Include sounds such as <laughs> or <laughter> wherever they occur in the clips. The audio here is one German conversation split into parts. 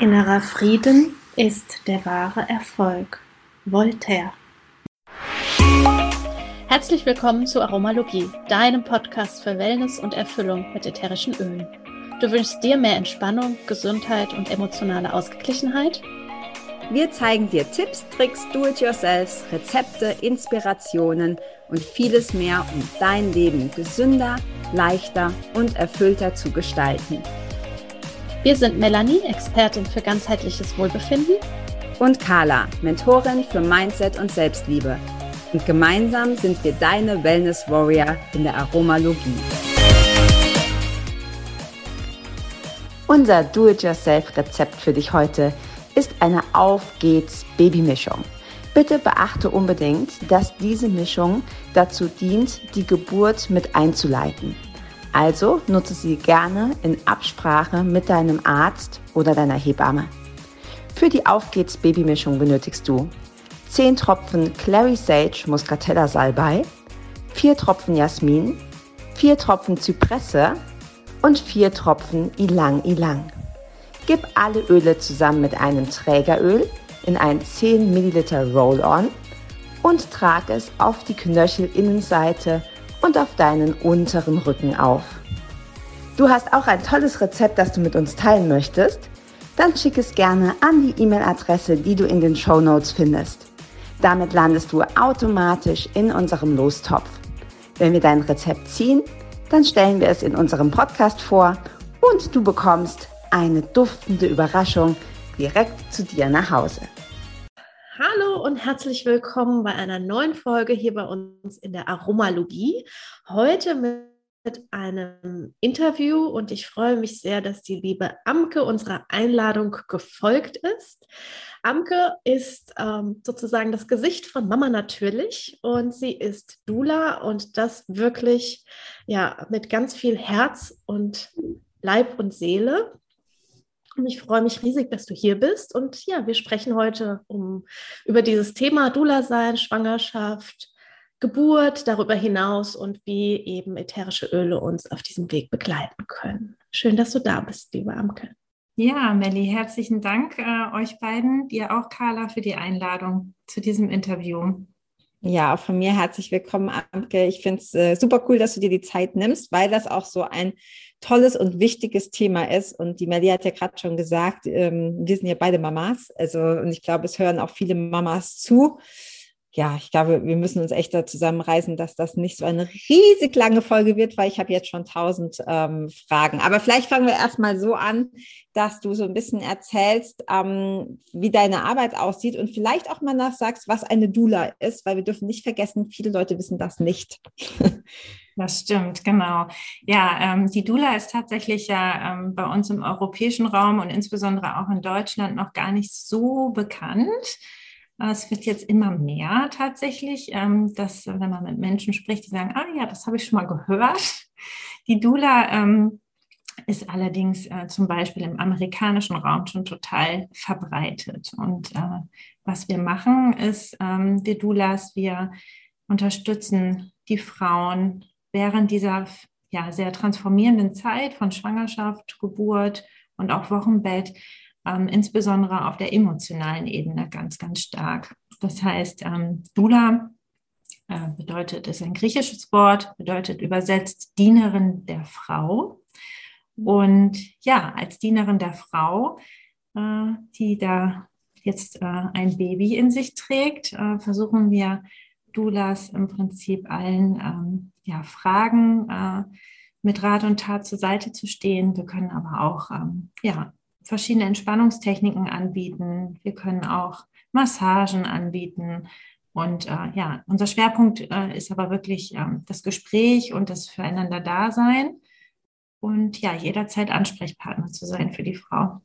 Innerer Frieden ist der wahre Erfolg. Voltaire. Herzlich willkommen zu Aromalogie, deinem Podcast für Wellness und Erfüllung mit ätherischen Ölen. Du wünschst dir mehr Entspannung, Gesundheit und emotionale Ausgeglichenheit? Wir zeigen dir Tipps, Tricks, Do-it-yourselfs, Rezepte, Inspirationen und vieles mehr, um dein Leben gesünder, leichter und erfüllter zu gestalten. Wir sind Melanie, Expertin für ganzheitliches Wohlbefinden. Und Carla, Mentorin für Mindset und Selbstliebe. Und gemeinsam sind wir deine Wellness Warrior in der Aromalogie. Unser Do-it-yourself-Rezept für dich heute ist eine Auf geht's Babymischung. Bitte beachte unbedingt, dass diese Mischung dazu dient, die Geburt mit einzuleiten. Also nutze sie gerne in Absprache mit deinem Arzt oder deiner Hebamme. Für die Auf geht's Babymischung benötigst du 10 Tropfen Clary Sage Muscatella Salbei, 4 Tropfen Jasmin, 4 Tropfen Zypresse und 4 Tropfen Ilang Ilang. Gib alle Öle zusammen mit einem Trägeröl in ein 10 ml Roll-On und trag es auf die Knöchelinnenseite und auf deinen unteren Rücken auf. Du hast auch ein tolles Rezept, das du mit uns teilen möchtest? Dann schick es gerne an die E-Mail-Adresse, die du in den Show Notes findest. Damit landest du automatisch in unserem Lostopf. Wenn wir dein Rezept ziehen, dann stellen wir es in unserem Podcast vor und du bekommst eine duftende Überraschung direkt zu dir nach Hause. Hallo und herzlich willkommen bei einer neuen Folge hier bei uns in der Aromalogie. Heute mit einem Interview und ich freue mich sehr, dass die liebe Amke unserer Einladung gefolgt ist. Amke ist ähm, sozusagen das Gesicht von Mama natürlich und sie ist Dula und das wirklich ja mit ganz viel Herz und Leib und Seele. Und ich freue mich riesig, dass du hier bist. Und ja, wir sprechen heute um, über dieses Thema Dula-Sein, Schwangerschaft, Geburt, darüber hinaus und wie eben ätherische Öle uns auf diesem Weg begleiten können. Schön, dass du da bist, liebe Amke. Ja, Melli, herzlichen Dank äh, euch beiden, dir auch, Carla, für die Einladung zu diesem Interview. Ja, auch von mir herzlich willkommen, Amke. Ich finde es äh, super cool, dass du dir die Zeit nimmst, weil das auch so ein tolles und wichtiges Thema ist. Und die Melly hat ja gerade schon gesagt, ähm, wir sind ja beide Mamas. Also, und ich glaube, es hören auch viele Mamas zu. Ja, ich glaube, wir müssen uns echt da zusammenreißen, dass das nicht so eine riesig lange Folge wird, weil ich habe jetzt schon tausend ähm, Fragen. Aber vielleicht fangen wir erstmal so an, dass du so ein bisschen erzählst, ähm, wie deine Arbeit aussieht und vielleicht auch mal nachsagst, was eine Dula ist, weil wir dürfen nicht vergessen, viele Leute wissen das nicht. <laughs> Das stimmt, genau. Ja, ähm, die Dula ist tatsächlich ja ähm, bei uns im europäischen Raum und insbesondere auch in Deutschland noch gar nicht so bekannt. Es wird jetzt immer mehr tatsächlich, ähm, dass wenn man mit Menschen spricht, die sagen, ah ja, das habe ich schon mal gehört. Die Dula ähm, ist allerdings äh, zum Beispiel im amerikanischen Raum schon total verbreitet. Und äh, was wir machen, ist, ähm, die Doulas, wir unterstützen die Frauen während dieser ja, sehr transformierenden Zeit von Schwangerschaft, Geburt und auch Wochenbett, ähm, insbesondere auf der emotionalen Ebene ganz, ganz stark. Das heißt, ähm, Dula äh, bedeutet, ist ein griechisches Wort, bedeutet übersetzt Dienerin der Frau. Und ja, als Dienerin der Frau, äh, die da jetzt äh, ein Baby in sich trägt, äh, versuchen wir Doulas im Prinzip allen ähm, ja, Fragen äh, mit Rat und Tat zur Seite zu stehen. Wir können aber auch ähm, ja, verschiedene Entspannungstechniken anbieten. Wir können auch Massagen anbieten. Und äh, ja, unser Schwerpunkt äh, ist aber wirklich ähm, das Gespräch und das Füreinander Dasein. Und ja, jederzeit Ansprechpartner zu sein für die Frau.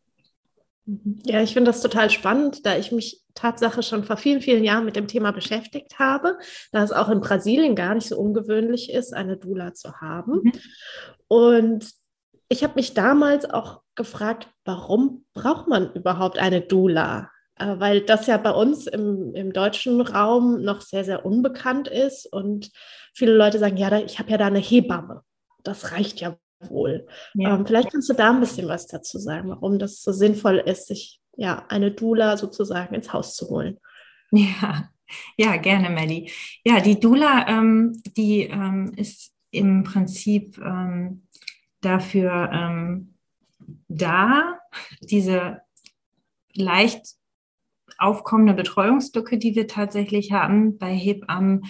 Mhm. Ja, ich finde das total spannend, da ich mich Tatsache schon vor vielen, vielen Jahren mit dem Thema beschäftigt habe, da es auch in Brasilien gar nicht so ungewöhnlich ist, eine Dula zu haben. Mhm. Und ich habe mich damals auch gefragt, warum braucht man überhaupt eine Dula? Äh, weil das ja bei uns im, im deutschen Raum noch sehr, sehr unbekannt ist und viele Leute sagen, ja, ich habe ja da eine Hebamme. Das reicht ja wohl. Ja. Ähm, vielleicht kannst du da ein bisschen was dazu sagen, warum das so sinnvoll ist, sich ja eine Dula sozusagen ins Haus zu holen. Ja, ja, gerne, Melly. Ja, die Dula, ähm, die ähm, ist im Prinzip ähm, dafür ähm, da, diese leicht aufkommende Betreuungslücke, die wir tatsächlich haben bei Hebammen,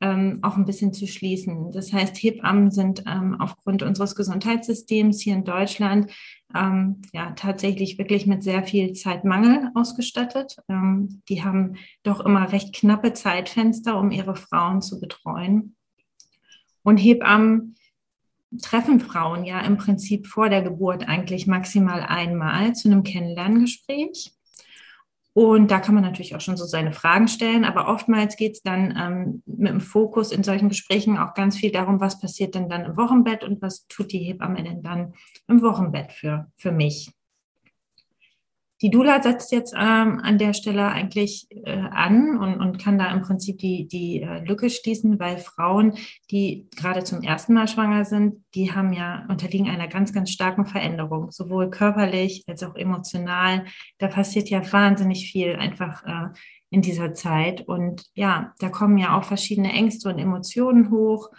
ähm, auch ein bisschen zu schließen. Das heißt, Hebammen sind ähm, aufgrund unseres Gesundheitssystems hier in Deutschland ähm, ja tatsächlich wirklich mit sehr viel Zeitmangel ausgestattet. Ähm, die haben doch immer recht knappe Zeitfenster, um ihre Frauen zu betreuen. Und Hebammen treffen Frauen ja im Prinzip vor der Geburt eigentlich maximal einmal zu einem Kennenlerngespräch. Und da kann man natürlich auch schon so seine Fragen stellen, aber oftmals geht es dann ähm, mit dem Fokus in solchen Gesprächen auch ganz viel darum, was passiert denn dann im Wochenbett und was tut die Hebamme denn dann im Wochenbett für, für mich. Die Dula setzt jetzt ähm, an der Stelle eigentlich äh, an und, und kann da im Prinzip die, die äh, Lücke schließen, weil Frauen, die gerade zum ersten Mal schwanger sind, die haben ja unterliegen einer ganz, ganz starken Veränderung, sowohl körperlich als auch emotional. Da passiert ja wahnsinnig viel einfach äh, in dieser Zeit. Und ja, da kommen ja auch verschiedene Ängste und Emotionen hoch,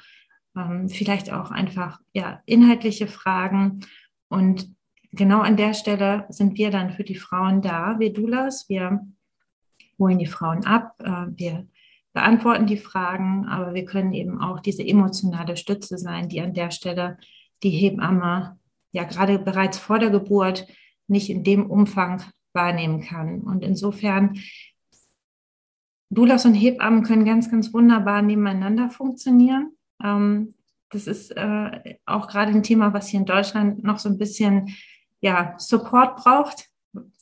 ähm, vielleicht auch einfach ja, inhaltliche Fragen. Und genau an der Stelle sind wir dann für die Frauen da, wir Doulas. Wir holen die Frauen ab, äh, wir beantworten die Fragen, aber wir können eben auch diese emotionale Stütze sein, die an der Stelle die Hebamme ja gerade bereits vor der Geburt nicht in dem Umfang wahrnehmen kann. Und insofern, Doulas und Hebammen können ganz, ganz wunderbar nebeneinander funktionieren. Ähm, das ist äh, auch gerade ein Thema, was hier in Deutschland noch so ein bisschen ja, Support braucht,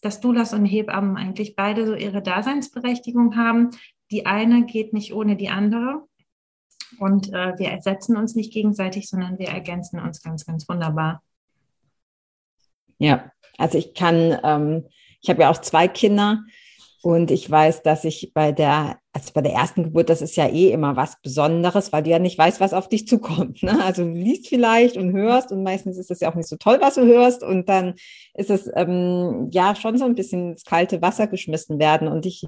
dass Doulas und Hebammen eigentlich beide so ihre Daseinsberechtigung haben. Die eine geht nicht ohne die andere. Und äh, wir ersetzen uns nicht gegenseitig, sondern wir ergänzen uns ganz, ganz wunderbar. Ja, also ich kann, ähm, ich habe ja auch zwei Kinder und ich weiß, dass ich bei der, also bei der ersten Geburt, das ist ja eh immer was Besonderes, weil du ja nicht weißt, was auf dich zukommt. Ne? Also du liest vielleicht und hörst und meistens ist es ja auch nicht so toll, was du hörst. Und dann ist es ähm, ja schon so ein bisschen ins kalte Wasser geschmissen werden. Und ich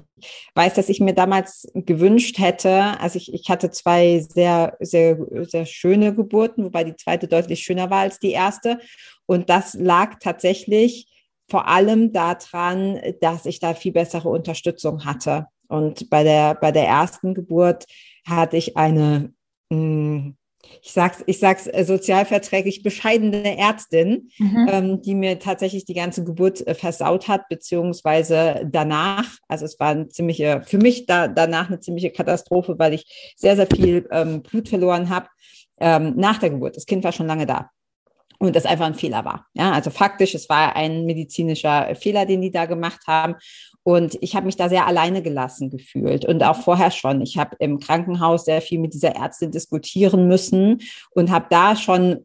weiß, dass ich mir damals gewünscht hätte, also ich, ich hatte zwei sehr, sehr, sehr schöne Geburten, wobei die zweite deutlich schöner war als die erste. Und das lag tatsächlich vor allem daran, dass ich da viel bessere Unterstützung hatte. Und bei der, bei der ersten Geburt hatte ich eine, hm, ich sag's, ich sag's äh, sozialverträglich bescheidene Ärztin, mhm. ähm, die mir tatsächlich die ganze Geburt äh, versaut hat, beziehungsweise danach. Also es war eine ziemliche, für mich da, danach eine ziemliche Katastrophe, weil ich sehr, sehr viel ähm, Blut verloren habe ähm, nach der Geburt. Das Kind war schon lange da und das einfach ein Fehler war. Ja, also faktisch, es war ein medizinischer Fehler, den die da gemacht haben. Und ich habe mich da sehr alleine gelassen gefühlt und auch vorher schon. Ich habe im Krankenhaus sehr viel mit dieser Ärztin diskutieren müssen und habe da schon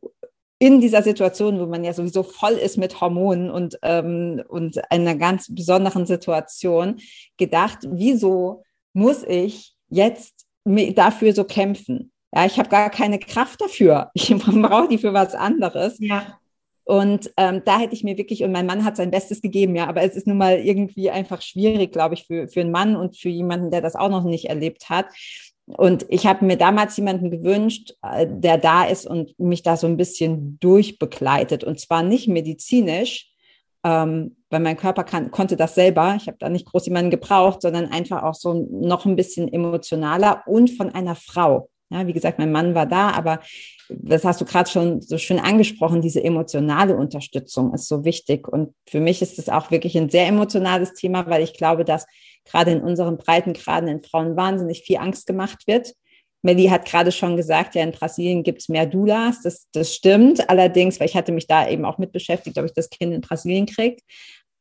in dieser Situation, wo man ja sowieso voll ist mit Hormonen und, ähm, und einer ganz besonderen Situation, gedacht, wieso muss ich jetzt dafür so kämpfen? Ja, ich habe gar keine Kraft dafür. <laughs> Ich brauche die für was anderes. Ja. Und ähm, da hätte ich mir wirklich, und mein Mann hat sein Bestes gegeben, ja, aber es ist nun mal irgendwie einfach schwierig, glaube ich, für, für einen Mann und für jemanden, der das auch noch nicht erlebt hat. Und ich habe mir damals jemanden gewünscht, äh, der da ist und mich da so ein bisschen durchbegleitet. Und zwar nicht medizinisch, ähm, weil mein Körper kann, konnte das selber. Ich habe da nicht groß jemanden gebraucht, sondern einfach auch so noch ein bisschen emotionaler und von einer Frau. Ja, wie gesagt, mein Mann war da, aber das hast du gerade schon so schön angesprochen, diese emotionale Unterstützung ist so wichtig. Und für mich ist es auch wirklich ein sehr emotionales Thema, weil ich glaube, dass gerade in unseren Breitengraden in Frauen wahnsinnig viel Angst gemacht wird. Melly hat gerade schon gesagt, ja, in Brasilien gibt es mehr Doulas. Das, das stimmt. Allerdings, weil ich hatte mich da eben auch mit beschäftigt, ob ich das Kind in Brasilien kriege.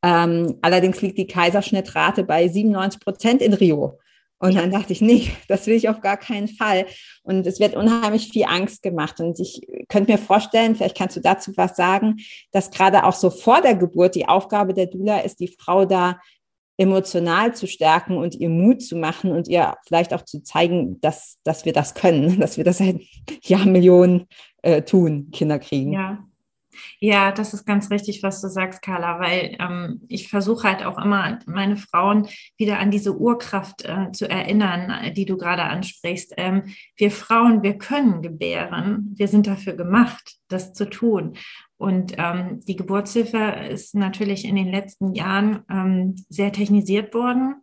Ähm, allerdings liegt die Kaiserschnittrate bei 97 Prozent in Rio. Und dann dachte ich, nee, das will ich auf gar keinen Fall. Und es wird unheimlich viel Angst gemacht. Und ich könnte mir vorstellen, vielleicht kannst du dazu was sagen, dass gerade auch so vor der Geburt die Aufgabe der Dula ist, die Frau da emotional zu stärken und ihr Mut zu machen und ihr vielleicht auch zu zeigen, dass, dass wir das können, <laughs> dass wir das seit Jahrmillionen äh, tun, Kinder kriegen. Ja, Ja, das ist ganz richtig, was du sagst, Carla, weil ähm, ich versuche halt auch immer, meine Frauen wieder an diese Urkraft äh, zu erinnern, äh, die du gerade ansprichst. Ähm, wir Frauen, wir können gebären. Wir sind dafür gemacht, das zu tun. Und ähm, die Geburtshilfe ist natürlich in den letzten Jahren ähm, sehr technisiert worden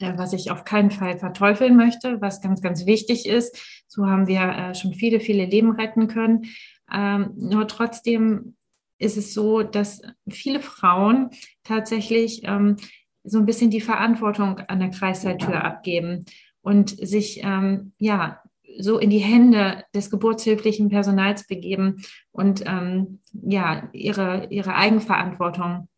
was ich auf keinen Fall verteufeln möchte, was ganz, ganz wichtig ist. So haben wir äh, schon viele, viele Leben retten können. Ähm, nur trotzdem ist es so, dass viele Frauen tatsächlich ähm, so ein bisschen die Verantwortung an der Kreissaaltür abgeben und sich ähm, ja so in die Hände des geburtshilflichen Personals begeben und ähm, ja ihre ihre Eigenverantwortung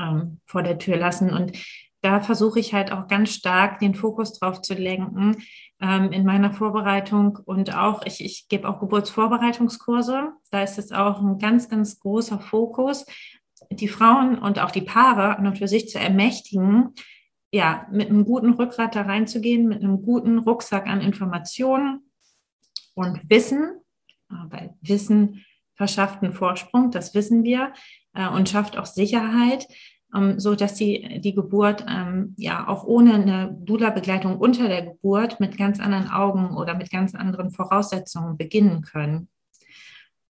ähm, vor der Tür lassen. Und da versuche ich halt auch ganz stark den Fokus drauf zu lenken, ähm, in meiner Vorbereitung und auch, ich, ich gebe auch Geburtsvorbereitungskurse. Da ist es auch ein ganz, ganz großer Fokus, die Frauen und auch die Paare und für sich zu ermächtigen, ja, mit einem guten Rückgrat da reinzugehen, mit einem guten Rucksack an Informationen und Wissen, weil Wissen verschafft einen Vorsprung, das wissen wir, äh, und schafft auch Sicherheit so dass sie die Geburt ähm, ja auch ohne eine Dula-Begleitung unter der Geburt mit ganz anderen Augen oder mit ganz anderen Voraussetzungen beginnen können.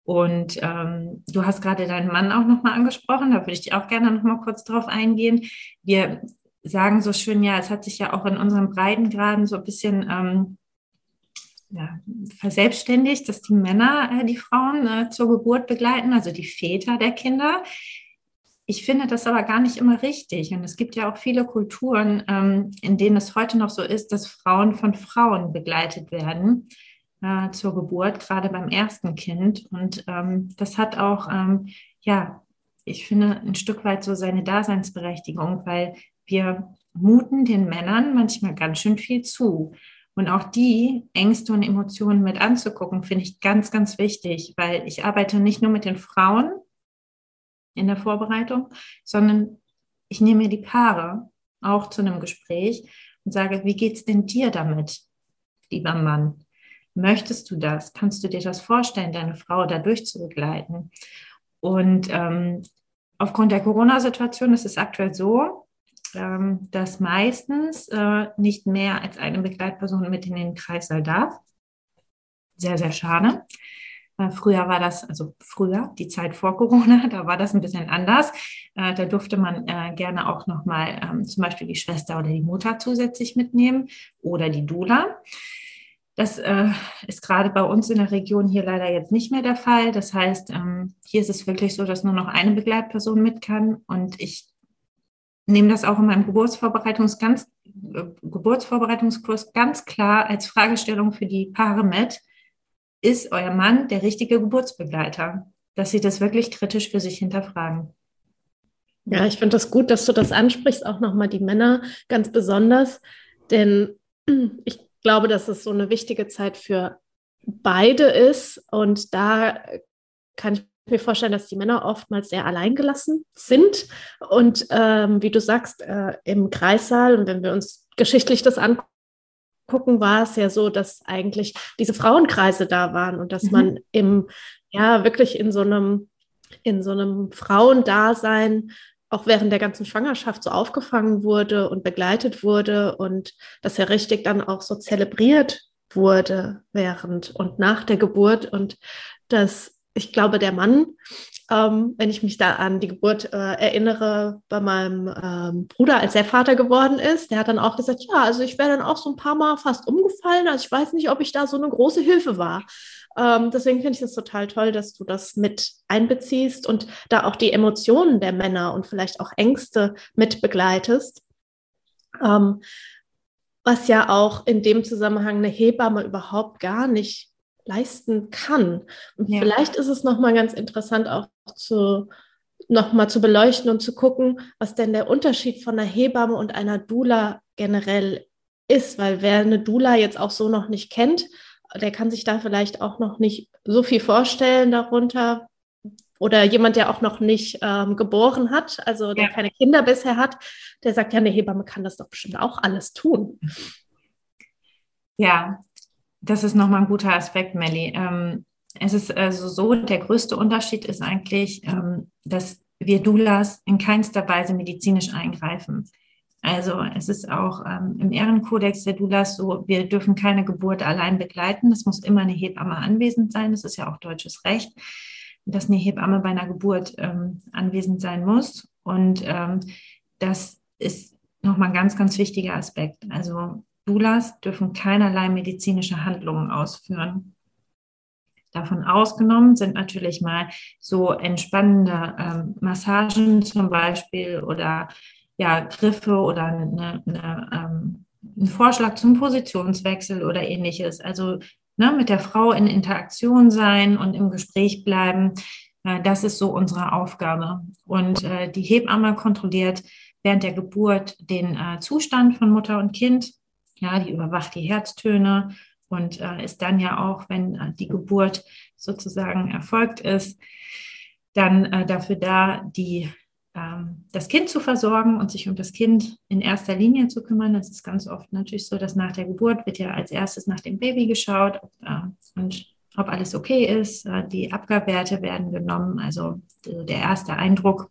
Und ähm, du hast gerade deinen Mann auch nochmal angesprochen, da würde ich auch gerne nochmal kurz drauf eingehen. Wir sagen so schön, ja, es hat sich ja auch in unseren Breitengraden so ein bisschen ähm, ja, verselbstständigt, dass die Männer äh, die Frauen äh, zur Geburt begleiten, also die Väter der Kinder. Ich finde das aber gar nicht immer richtig. Und es gibt ja auch viele Kulturen, ähm, in denen es heute noch so ist, dass Frauen von Frauen begleitet werden äh, zur Geburt, gerade beim ersten Kind. Und ähm, das hat auch, ähm, ja, ich finde, ein Stück weit so seine Daseinsberechtigung, weil wir muten den Männern manchmal ganz schön viel zu. Und auch die Ängste und Emotionen mit anzugucken, finde ich ganz, ganz wichtig, weil ich arbeite nicht nur mit den Frauen, in der Vorbereitung, sondern ich nehme mir die Paare auch zu einem Gespräch und sage, wie geht's denn dir damit, lieber Mann? Möchtest du das? Kannst du dir das vorstellen, deine Frau da durchzubegleiten? Und ähm, aufgrund der Corona-Situation ist es aktuell so, ähm, dass meistens äh, nicht mehr als eine Begleitperson mit in den Kreissaal darf. Sehr, sehr schade. Äh, früher war das, also früher, die Zeit vor Corona, <laughs> da war das ein bisschen anders. Äh, da durfte man äh, gerne auch nochmal ähm, zum Beispiel die Schwester oder die Mutter zusätzlich mitnehmen oder die Dula. Das ist gerade bei uns in der Region hier leider jetzt nicht mehr der Fall. Das heißt, ähm, hier ist es wirklich so, dass nur noch eine Begleitperson mit kann. Und ich nehme das auch in meinem Geburtsvorbereitungs ganz, Geburtsvorbereitungskurs ganz klar als Fragestellung für die Paare mit ist euer Mann der richtige Geburtsbegleiter? Dass sie das wirklich kritisch für sich hinterfragen. Ja, ich finde das gut, dass du das ansprichst, auch nochmal die Männer ganz besonders, denn <clears throat> ich glaube, dass es so eine wichtige Zeit für beide ist und da kann ich mir vorstellen, dass die Männer oftmals sehr alleingelassen sind und ähm, wie du sagst, äh, im Kreissaal und wenn wir uns geschichtlich das angucken, gucken, war es ja so, dass eigentlich diese Frauenkreise da waren und dass mhm. man im, ja, wirklich in so einem, in so einem Frauendasein auch während der ganzen Schwangerschaft so aufgefangen wurde und begleitet wurde und dass er richtig dann auch so zelebriert wurde während und nach der Geburt und dass ich glaube, der Mann ähm, wenn ich mich da an die Geburt äh, erinnere bei meinem ähm, Bruder, als er Vater geworden ist. Der hat dann auch gesagt, ja, also ich wäre dann auch so ein paar Mal fast umgefallen. Also ich weiß nicht, ob ich da so eine große Hilfe war. Ähm, deswegen finde ich es total toll, dass du das mit einbeziehst und da auch die Emotionen der Männer und vielleicht auch Ängste mit begleitest. Ähm, was ja auch in dem Zusammenhang eine Hebamme überhaupt gar nicht leisten kann. Und ja. vielleicht ist es nochmal ganz interessant auch zu nochmal zu beleuchten und zu gucken, was denn der Unterschied von einer Hebamme und einer Dula generell ist, weil wer eine Dula jetzt auch so noch nicht kennt, der kann sich da vielleicht auch noch nicht so viel vorstellen darunter. Oder jemand, der auch noch nicht ähm, geboren hat, also der ja. keine Kinder bisher hat, der sagt, ja, eine Hebamme kann das doch bestimmt auch alles tun. Ja, das ist nochmal ein guter Aspekt, Melli. Ähm, es ist also so, der größte Unterschied ist eigentlich, ähm, dass wir Doulas in keinster Weise medizinisch eingreifen. Also es ist auch ähm, im Ehrenkodex der Doulas so, wir dürfen keine Geburt allein begleiten. Das muss immer eine Hebamme anwesend sein. Das ist ja auch deutsches Recht, dass eine Hebamme bei einer Geburt ähm, anwesend sein muss. Und ähm, das ist nochmal ein ganz, ganz wichtiger Aspekt. Also Doulas dürfen keinerlei medizinische Handlungen ausführen. Davon ausgenommen sind natürlich mal so entspannende ähm, Massagen zum Beispiel oder ja, Griffe oder eine, eine, ähm, ein Vorschlag zum Positionswechsel oder ähnliches. Also ne, mit der Frau in Interaktion sein und im Gespräch bleiben, äh, das ist so unsere Aufgabe. Und äh, die Hebamme kontrolliert während der Geburt den äh, Zustand von Mutter und Kind. Ja, die überwacht die Herztöne und äh, ist dann ja auch, wenn äh, die Geburt sozusagen erfolgt ist, dann äh, dafür da, die ähm, das Kind zu versorgen und sich um das Kind in erster Linie zu kümmern. Das ist ganz oft natürlich so, dass nach der Geburt wird ja als erstes nach dem Baby geschaut äh, und ob alles okay ist. Äh, die Abgabwerte werden genommen, also der erste Eindruck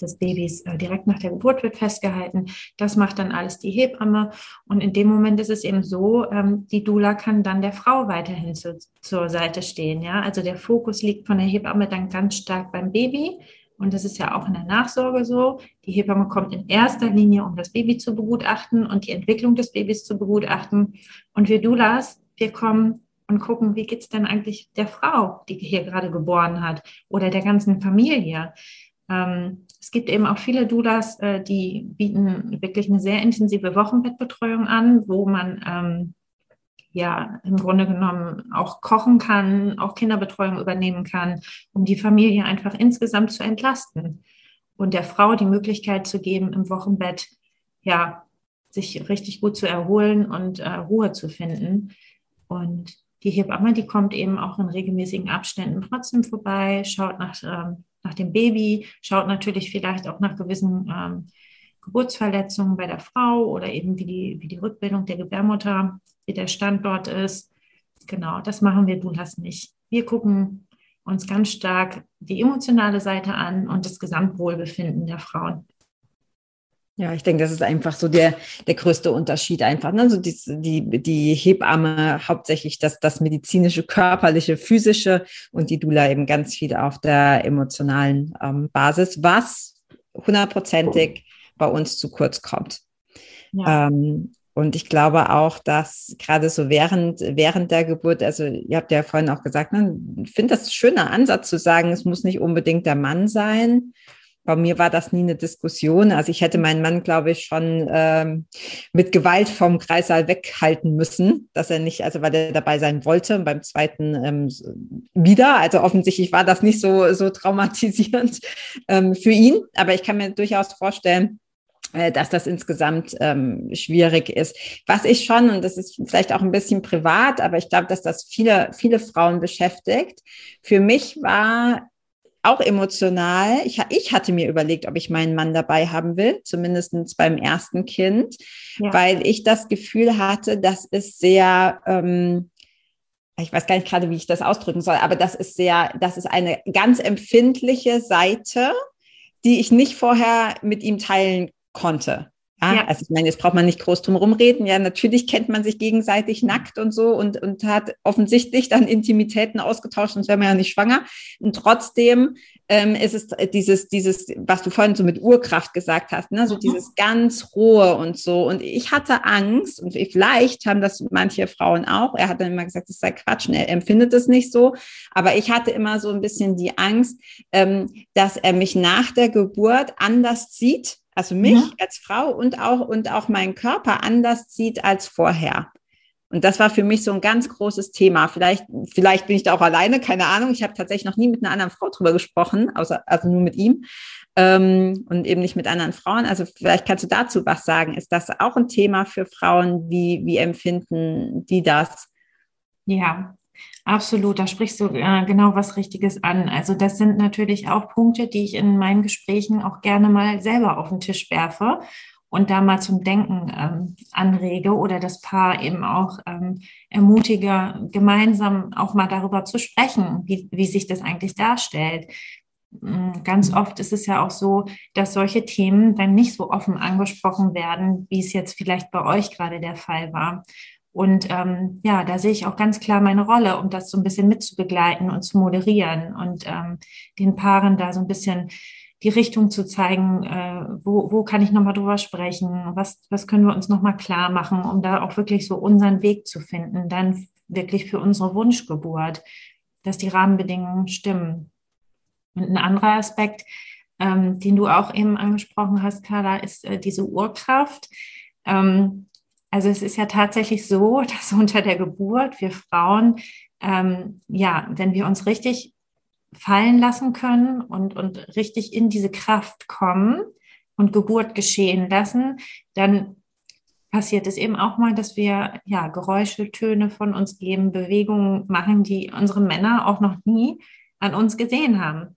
des Babys äh, direkt nach der Geburt wird festgehalten. Das macht dann alles die Hebamme. Und in dem Moment ist es eben so, ähm, die Dula kann dann der Frau weiterhin zu, zur Seite stehen. Ja? Also der Fokus liegt von der Hebamme dann ganz stark beim Baby. Und das ist ja auch in der Nachsorge so. Die Hebamme kommt in erster Linie, um das Baby zu begutachten und die Entwicklung des Babys zu begutachten. Und wir Doulas, wir kommen und gucken, wie geht es denn eigentlich der Frau, die hier gerade geboren hat oder der ganzen Familie. Ähm, es gibt eben auch viele Doulas, äh, die bieten wirklich eine sehr intensive Wochenbettbetreuung an, wo man ähm, ja im Grunde genommen auch kochen kann, auch Kinderbetreuung übernehmen kann, um die Familie einfach insgesamt zu entlasten und der Frau die Möglichkeit zu geben, im Wochenbett ja sich richtig gut zu erholen und äh, Ruhe zu finden. Und die Hebamme, die kommt eben auch in regelmäßigen Abständen trotzdem vorbei, schaut nach, ähm, nach dem Baby, schaut natürlich vielleicht auch nach gewissen ähm, Geburtsverletzungen bei der Frau oder eben wie die, wie die Rückbildung der Gebärmutter, wie der Standort ist. Genau, das machen wir Doulas nicht. Wir gucken uns ganz stark die emotionale Seite an und das Gesamtwohlbefinden der Frauen. Ja, ich denke, das ist einfach so der, der größte Unterschied einfach. Ne? Also die, die, die Hebamme hauptsächlich das, das medizinische, körperliche, physische und die Dula eben ganz viel auf der emotionalen ähm, Basis, was hundertprozentig bei uns zu kurz kommt. Ja. Ähm, und ich glaube auch, dass gerade so während, während der Geburt, also ihr habt ja vorhin auch gesagt, ne, ich finde das ein schöner Ansatz zu sagen, es muss nicht unbedingt der Mann sein. Bei mir war das nie eine Diskussion. Also ich hätte meinen Mann, glaube ich, schon ähm, mit Gewalt vom Kreissaal weghalten müssen, dass er nicht, also weil er dabei sein wollte. Und beim zweiten ähm, wieder. Also offensichtlich war das nicht so, so traumatisierend ähm, für ihn. Aber ich kann mir durchaus vorstellen, äh, dass das insgesamt ähm, schwierig ist. Was ich schon, und das ist vielleicht auch ein bisschen privat, aber ich glaube, dass das viele, viele Frauen beschäftigt. Für mich war auch emotional. Ich, ich hatte mir überlegt, ob ich meinen Mann dabei haben will, zumindest beim ersten Kind, ja. weil ich das Gefühl hatte, das ist sehr, ähm, ich weiß gar nicht gerade, wie ich das ausdrücken soll, aber das ist sehr, das ist eine ganz empfindliche Seite, die ich nicht vorher mit ihm teilen konnte. Ja, ja. Also ich meine, jetzt braucht man nicht groß drum rumreden. Ja, natürlich kennt man sich gegenseitig nackt und so und, und hat offensichtlich dann Intimitäten ausgetauscht, sonst wäre man ja nicht schwanger. Und trotzdem ähm, ist es dieses, dieses, was du vorhin so mit Urkraft gesagt hast, ne? so mhm. dieses ganz rohe und so. Und ich hatte Angst, und vielleicht haben das manche Frauen auch, er hat dann immer gesagt, das sei Quatsch, und er empfindet es nicht so. Aber ich hatte immer so ein bisschen die Angst, ähm, dass er mich nach der Geburt anders sieht also mich ja. als Frau und auch, und auch meinen Körper anders sieht als vorher. Und das war für mich so ein ganz großes Thema. Vielleicht, vielleicht bin ich da auch alleine, keine Ahnung. Ich habe tatsächlich noch nie mit einer anderen Frau drüber gesprochen, außer, also nur mit ihm ähm, und eben nicht mit anderen Frauen. Also vielleicht kannst du dazu was sagen. Ist das auch ein Thema für Frauen? Wie, wie empfinden die das? Ja, Absolut, da sprichst du äh, genau was Richtiges an. Also das sind natürlich auch Punkte, die ich in meinen Gesprächen auch gerne mal selber auf den Tisch werfe und da mal zum Denken ähm, anrege oder das Paar eben auch ähm, ermutige, gemeinsam auch mal darüber zu sprechen, wie, wie sich das eigentlich darstellt. Mm, ganz oft ist es ja auch so, dass solche Themen dann nicht so offen angesprochen werden, wie es jetzt vielleicht bei euch gerade der Fall war. Und ähm, ja, da sehe ich auch ganz klar meine Rolle, um das so ein bisschen mitzubegleiten und zu moderieren und ähm, den Paaren da so ein bisschen die Richtung zu zeigen, äh, wo, wo kann ich nochmal drüber sprechen, was, was können wir uns nochmal klar machen, um da auch wirklich so unseren Weg zu finden, dann wirklich für unsere Wunschgeburt, dass die Rahmenbedingungen stimmen. Und ein anderer Aspekt, ähm, den du auch eben angesprochen hast, Carla, ist äh, diese Urkraft. Ähm, also es ist ja tatsächlich so, <laughs> dass unter der Geburt wir Frauen, ähm, ja, wenn wir uns richtig fallen lassen können und, und richtig in diese Kraft kommen und Geburt geschehen lassen, dann passiert es eben auch mal, dass wir ja Geräusche, Töne von uns geben, Bewegungen machen, die unsere Männer auch noch nie an uns gesehen haben.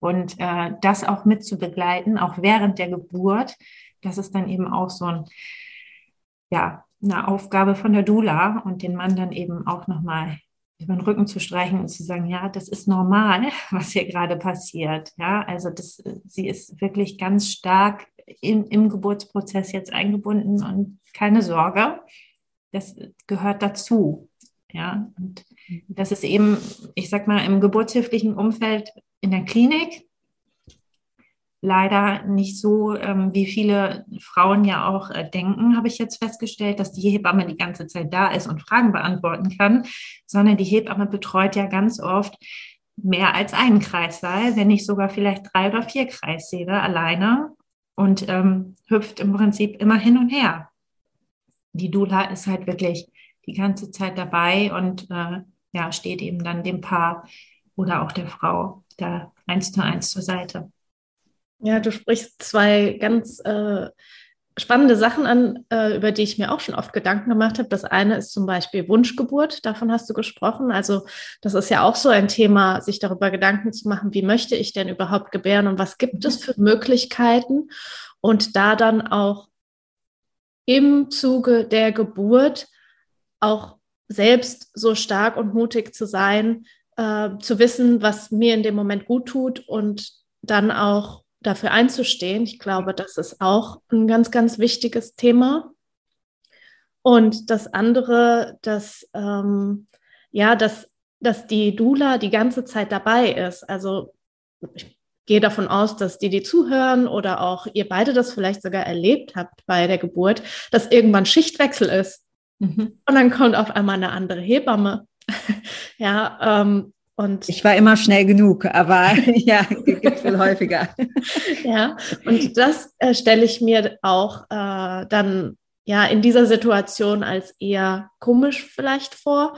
Und äh, das auch mit zu begleiten, auch während der Geburt, das ist dann eben auch so ein, ja, eine Aufgabe von der Dula und den Mann dann eben auch nochmal über den Rücken zu streichen und zu sagen, ja, das ist normal, <laughs> was hier gerade passiert. Ja, also das, sie ist wirklich ganz stark in, im Geburtsprozess jetzt eingebunden und keine Sorge, das gehört dazu. Ja, und das ist eben, ich sag mal, im geburtshilflichen Umfeld in der Klinik leider nicht so, ähm, wie viele Frauen ja auch äh, denken, habe ich jetzt festgestellt, dass die Hebamme die ganze Zeit da ist und Fragen beantworten kann, sondern die Hebamme betreut ja ganz oft mehr als einen Kreissaal, wenn nicht sogar vielleicht drei oder vier Kreissäle alleine und ähm, hüpft im Prinzip immer hin und her. Die Dula ist halt wirklich die ganze Zeit dabei und äh, ja, steht eben dann dem Paar oder auch der Frau da eins zu eins zur Seite. Ja, du sprichst zwei ganz äh, spannende Sachen an, äh, über die ich mir auch schon oft Gedanken gemacht habe. Das eine ist zum Beispiel Wunschgeburt, davon hast du gesprochen. Also das ist ja auch so ein Thema, sich darüber Gedanken zu machen, wie möchte ich denn überhaupt gebären und was gibt es für Möglichkeiten und da dann auch im Zuge der Geburt auch selbst so stark und mutig zu sein, äh, zu wissen, was mir in dem Moment gut tut und dann auch dafür einzustehen. Ich glaube, das ist auch ein ganz, ganz wichtiges Thema. Und das andere, dass, ähm, ja, dass, dass die Dula die ganze Zeit dabei ist. Also ich gehe davon aus, dass die, die zuhören oder auch ihr beide das vielleicht sogar erlebt habt bei der Geburt, dass irgendwann Schichtwechsel ist. Mhm. Und dann kommt auf einmal eine andere Hebamme. <laughs> ja, ähm, und ich war immer schnell genug, aber <laughs> ja, gibt viel häufiger. <laughs> ja, und das äh, stelle ich mir auch äh, dann ja in dieser Situation als eher komisch vielleicht vor.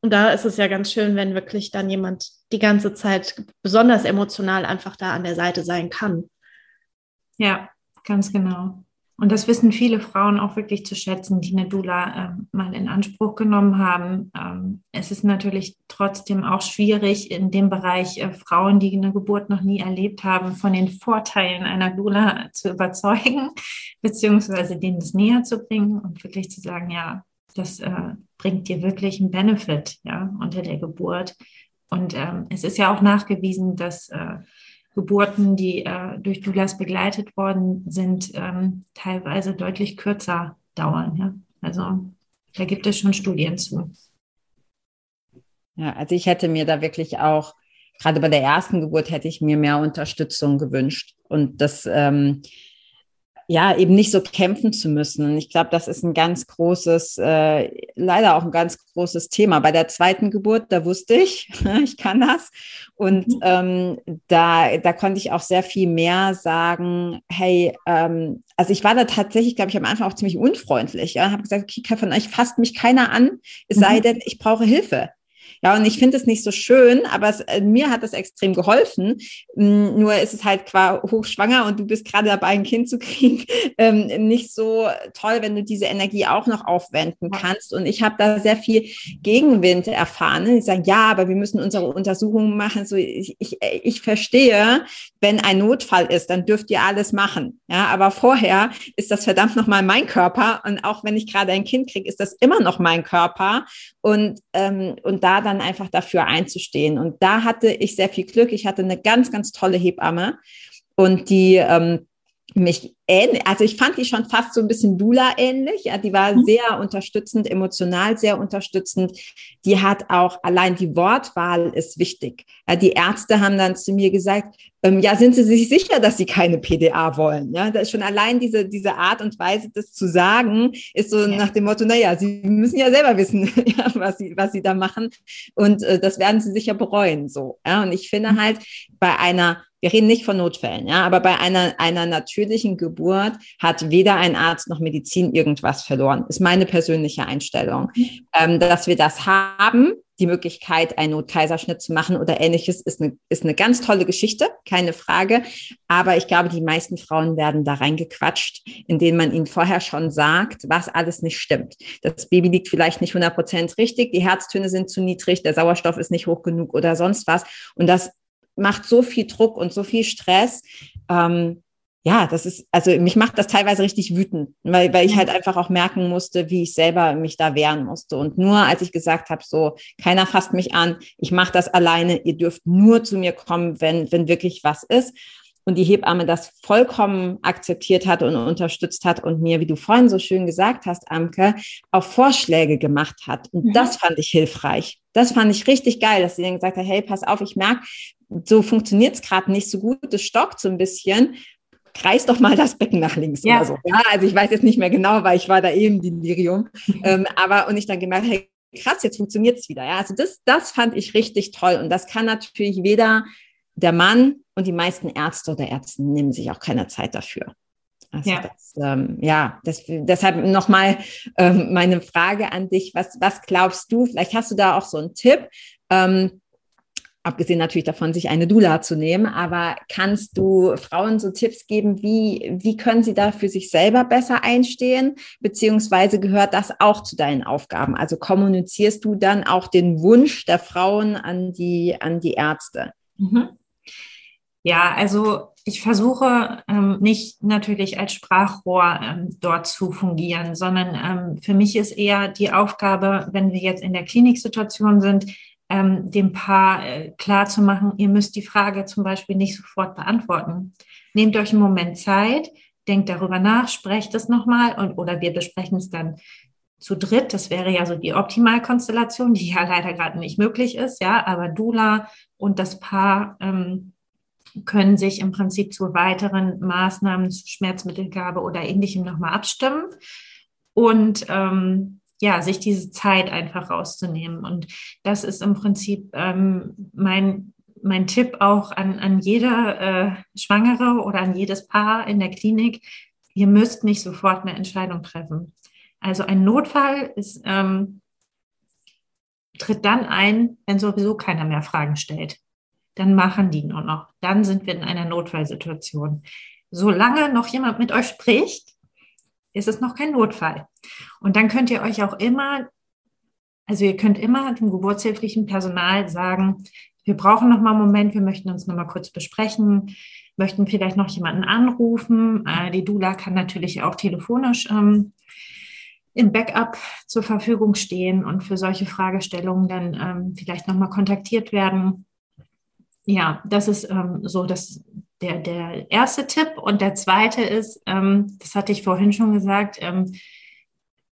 Und da ist es ja ganz schön, wenn wirklich dann jemand die ganze Zeit besonders emotional einfach da an der Seite sein kann. Ja, ganz genau. Und das wissen viele Frauen auch wirklich zu schätzen, die eine Dula äh, mal in Anspruch genommen haben. Ähm, es ist natürlich trotzdem auch schwierig in dem Bereich äh, Frauen, die eine Geburt noch nie erlebt haben, von den Vorteilen einer Dula <laughs> zu überzeugen, <laughs> beziehungsweise denen das näher zu bringen und wirklich zu sagen, ja, das äh, bringt dir wirklich einen Benefit ja, unter der Geburt. Und ähm, es ist ja auch nachgewiesen, dass äh, Geburten, die äh, durch Doulas begleitet worden sind, ähm, teilweise deutlich kürzer dauern. Ja? Also da gibt es schon Studien zu. Ja, also ich hätte mir da wirklich auch, gerade bei der ersten Geburt hätte ich mir mehr Unterstützung gewünscht. Und das ähm, ja, eben nicht so kämpfen zu müssen. Und ich glaube, das ist ein ganz großes, äh, leider auch ein ganz großes Thema. Bei der zweiten Geburt, da wusste ich, <laughs> ich kann das. Und mhm. ähm, da, da konnte ich auch sehr viel mehr sagen, hey, ähm, also ich war da tatsächlich, glaube ich, am Anfang auch ziemlich unfreundlich. Ja, habe gesagt, okay, von euch fasst mich keiner an, es sei mhm. denn, ich brauche Hilfe. Ja, und ich finde es nicht so schön, aber es, äh, mir hat das extrem geholfen. Mm, nur ist es halt qua hochschwanger und du bist gerade dabei, ein Kind zu kriegen, <laughs> ähm, nicht so toll, wenn du diese Energie auch noch aufwenden kannst. Und ich habe da sehr viel Gegenwind erfahren. Die sagen, ja, aber wir müssen unsere Untersuchungen machen. So, ich, ich, ich verstehe, wenn ein Notfall ist, dann dürft ihr alles machen. Ja, aber vorher ist das verdammt nochmal mein Körper. Und auch wenn ich gerade ein Kind kriege, ist das immer noch mein Körper. Und, ähm, und da dann einfach dafür einzustehen. Und da hatte ich sehr viel Glück. Ich hatte eine ganz, ganz tolle Hebamme. Und die ähm, mich ähnlich, also ich fand die schon fast so ein bisschen Dula ähnlich. Ja, die war mhm. sehr unterstützend, emotional sehr unterstützend. Die hat auch allein die Wortwahl ist wichtig. Ja, die Ärzte haben dann zu mir gesagt, ähm, ja, sind Sie sich sicher, dass Sie keine PDA wollen? Ja, das ist schon allein diese, diese Art und Weise, das zu sagen, ist so ja. nach dem Motto, na ja, Sie müssen ja selber wissen, <laughs> ja, was Sie, was Sie da machen. Und äh, das werden Sie sicher bereuen, so. Ja, und ich finde mhm. halt bei einer wir reden nicht von Notfällen, ja, aber bei einer, einer natürlichen Geburt hat weder ein Arzt noch Medizin irgendwas verloren. Ist meine persönliche Einstellung. Ähm, dass wir das haben, die Möglichkeit, einen Notkaiserschnitt zu machen oder ähnliches, ist eine, ist eine ganz tolle Geschichte, keine Frage. Aber ich glaube, die meisten Frauen werden da reingequatscht, indem man ihnen vorher schon sagt, was alles nicht stimmt. Das Baby liegt vielleicht nicht 100 Prozent richtig, die Herztöne sind zu niedrig, der Sauerstoff ist nicht hoch genug oder sonst was. Und das macht so viel Druck und so viel Stress. Ähm, ja, das ist, also mich macht das teilweise richtig wütend, weil, weil ich halt einfach auch merken musste, wie ich selber mich da wehren musste. Und nur als ich gesagt habe, so, keiner fasst mich an, ich mache das alleine, ihr dürft nur zu mir kommen, wenn, wenn wirklich was ist. Und die Hebamme das vollkommen akzeptiert hat und unterstützt hat und mir, wie du vorhin so schön gesagt hast, Amke, auch Vorschläge gemacht hat. Und mhm. das fand ich hilfreich. Das fand ich richtig geil, dass sie dann gesagt hat, hey, pass auf, ich merke, so funktioniert es gerade nicht so gut, das stockt so ein bisschen. Kreis doch mal das Becken nach links ja. oder so. Ja, also ich weiß jetzt nicht mehr genau, weil ich war da eben Delirium. <laughs> ähm, aber und ich dann gemerkt, hey, krass, jetzt funktioniert es wieder. Ja, also das, das fand ich richtig toll. Und das kann natürlich weder der Mann und die meisten Ärzte oder Ärzte nehmen sich auch keine Zeit dafür. Also ja, das, ähm, ja das, deshalb nochmal ähm, meine Frage an dich. Was, was glaubst du? Vielleicht hast du da auch so einen Tipp. Ähm, abgesehen natürlich davon, sich eine Dula zu nehmen, aber kannst du Frauen so Tipps geben, wie, wie können sie da für sich selber besser einstehen, beziehungsweise gehört das auch zu deinen Aufgaben? Also kommunizierst du dann auch den Wunsch der Frauen an die, an die Ärzte? Mhm. Ja, also ich versuche ähm, nicht natürlich als Sprachrohr ähm, dort zu fungieren, sondern ähm, für mich ist eher die Aufgabe, wenn wir jetzt in der Kliniksituation sind, ähm, dem Paar äh, klar zu machen, ihr müsst die Frage zum Beispiel nicht sofort beantworten. Nehmt euch einen Moment Zeit, denkt darüber nach, sprecht es nochmal und oder wir besprechen es dann zu dritt. Das wäre ja so die Optimalkonstellation, die ja <laughs> leider gerade nicht möglich ist, ja, aber Dula und das Paar ähm, können sich im Prinzip zu weiteren Maßnahmen, zu Schmerzmittelgabe oder ähnlichem nochmal abstimmen. Und ähm, ja, sich diese Zeit einfach rauszunehmen. Und das ist im Prinzip ähm, mein, mein Tipp auch an, an jeder äh, Schwangere oder an jedes Paar in der Klinik. Ihr müsst nicht sofort eine Entscheidung treffen. Also ein Notfall ist, ähm, tritt dann ein, wenn sowieso keiner mehr Fragen stellt. Dann machen die nur noch. Dann sind wir in einer Notfallsituation. Solange noch jemand mit euch spricht, ist es noch kein Notfall. Und dann könnt ihr euch auch immer, also ihr könnt immer dem geburtshilflichen Personal sagen, wir brauchen noch mal einen Moment, wir möchten uns noch mal kurz besprechen, möchten vielleicht noch jemanden anrufen. Äh, die Dula kann natürlich auch telefonisch ähm, im Backup zur Verfügung stehen und für solche Fragestellungen dann ähm, vielleicht noch mal kontaktiert werden. Ja, das ist ähm, so das der, der erste Tipp. Und der zweite ist, ähm, das hatte ich vorhin schon gesagt, ähm,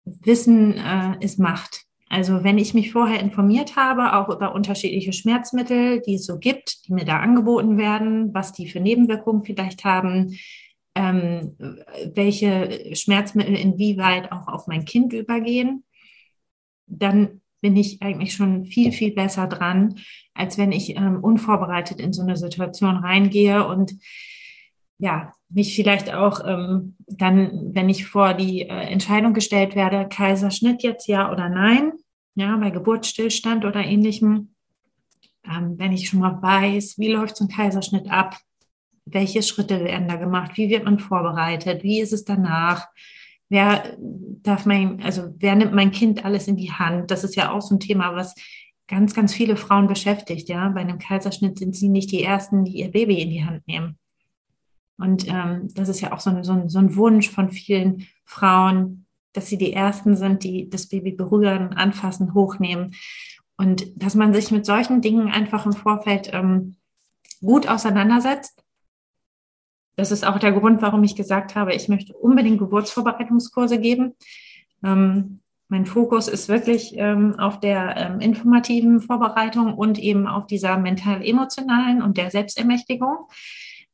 Wissen äh, ist Macht. Also wenn ich mich vorher informiert habe, auch über unterschiedliche Schmerzmittel, die es so gibt, die mir da angeboten werden, was die für Nebenwirkungen vielleicht haben, ähm, welche Schmerzmittel inwieweit auch auf mein Kind übergehen, dann bin ich eigentlich schon viel, viel besser dran, als wenn ich ähm, unvorbereitet in so eine Situation reingehe und ja, mich vielleicht auch ähm, dann, wenn ich vor die äh, Entscheidung gestellt werde, Kaiserschnitt jetzt ja oder nein, ja, bei Geburtsstillstand oder ähnlichem, ähm, wenn ich schon mal weiß, wie läuft so ein Kaiserschnitt ab, welche Schritte werden da gemacht, wie wird man vorbereitet, wie ist es danach, wer darf mein, also wer nimmt mein Kind alles in die Hand? Das ist ja auch so ein Thema, was ganz, ganz viele Frauen beschäftigt. Ja, bei einem Kaiserschnitt sind sie nicht die ersten, die ihr Baby in die Hand nehmen. Und ähm, das ist ja auch so ein, so, ein, so ein Wunsch von vielen Frauen, dass sie die Ersten sind, die das Baby berühren, anfassen, hochnehmen. Und dass man sich mit solchen Dingen einfach im Vorfeld ähm, gut auseinandersetzt. Das ist auch der Grund, warum ich gesagt habe, ich möchte unbedingt Geburtsvorbereitungskurse geben. Ähm, mein Fokus ist wirklich ähm, auf der ähm, informativen Vorbereitung und eben auf dieser mental-emotionalen und der Selbstermächtigung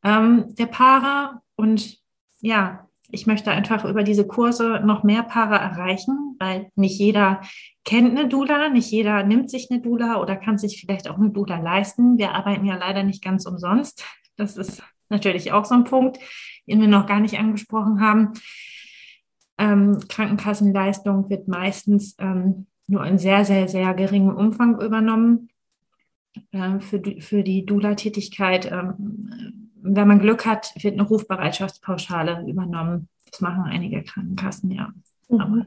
ähm, der Paare. Und ja, ich möchte einfach über diese Kurse noch mehr Paare erreichen, weil nicht jeder kennt eine Dula, nicht jeder nimmt sich eine Dula oder kann sich vielleicht auch eine Dula leisten. Wir arbeiten ja leider nicht ganz umsonst. Das ist natürlich auch so ein Punkt, den wir noch gar nicht angesprochen haben. Ähm, Krankenkassenleistung wird meistens ähm, nur in sehr, sehr, sehr geringem Umfang übernommen äh, für, für die Dula-Tätigkeit. Ähm, wenn man Glück hat, wird eine Rufbereitschaftspauschale übernommen. Das machen einige Krankenkassen, ja. Mhm. Aber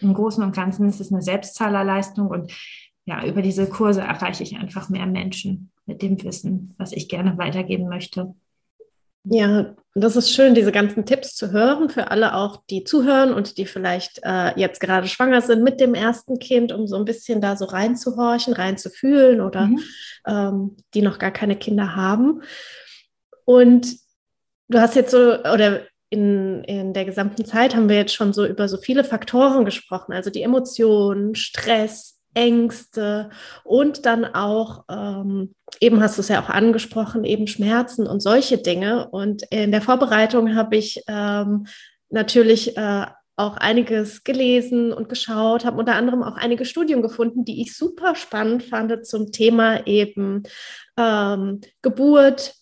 im Großen und Ganzen ist es eine Selbstzahlerleistung und ja, über diese Kurse erreiche ich einfach mehr Menschen mit dem Wissen, was ich gerne weitergeben möchte. Ja, das ist schön, diese ganzen Tipps zu hören für alle auch, die zuhören und die vielleicht äh, jetzt gerade schwanger sind mit dem ersten Kind, um so ein bisschen da so reinzuhorchen, reinzufühlen oder mhm. ähm, die noch gar keine Kinder haben. Und du hast jetzt so, oder in, in der gesamten Zeit haben wir jetzt schon so über so viele Faktoren gesprochen, also die Emotionen, Stress, Ängste und dann auch, ähm, eben hast du es ja auch angesprochen, eben Schmerzen und solche Dinge. Und in der Vorbereitung habe ich ähm, natürlich äh, auch einiges gelesen und geschaut, habe unter anderem auch einige Studien gefunden, die ich super spannend fand zum Thema eben ähm, Geburt,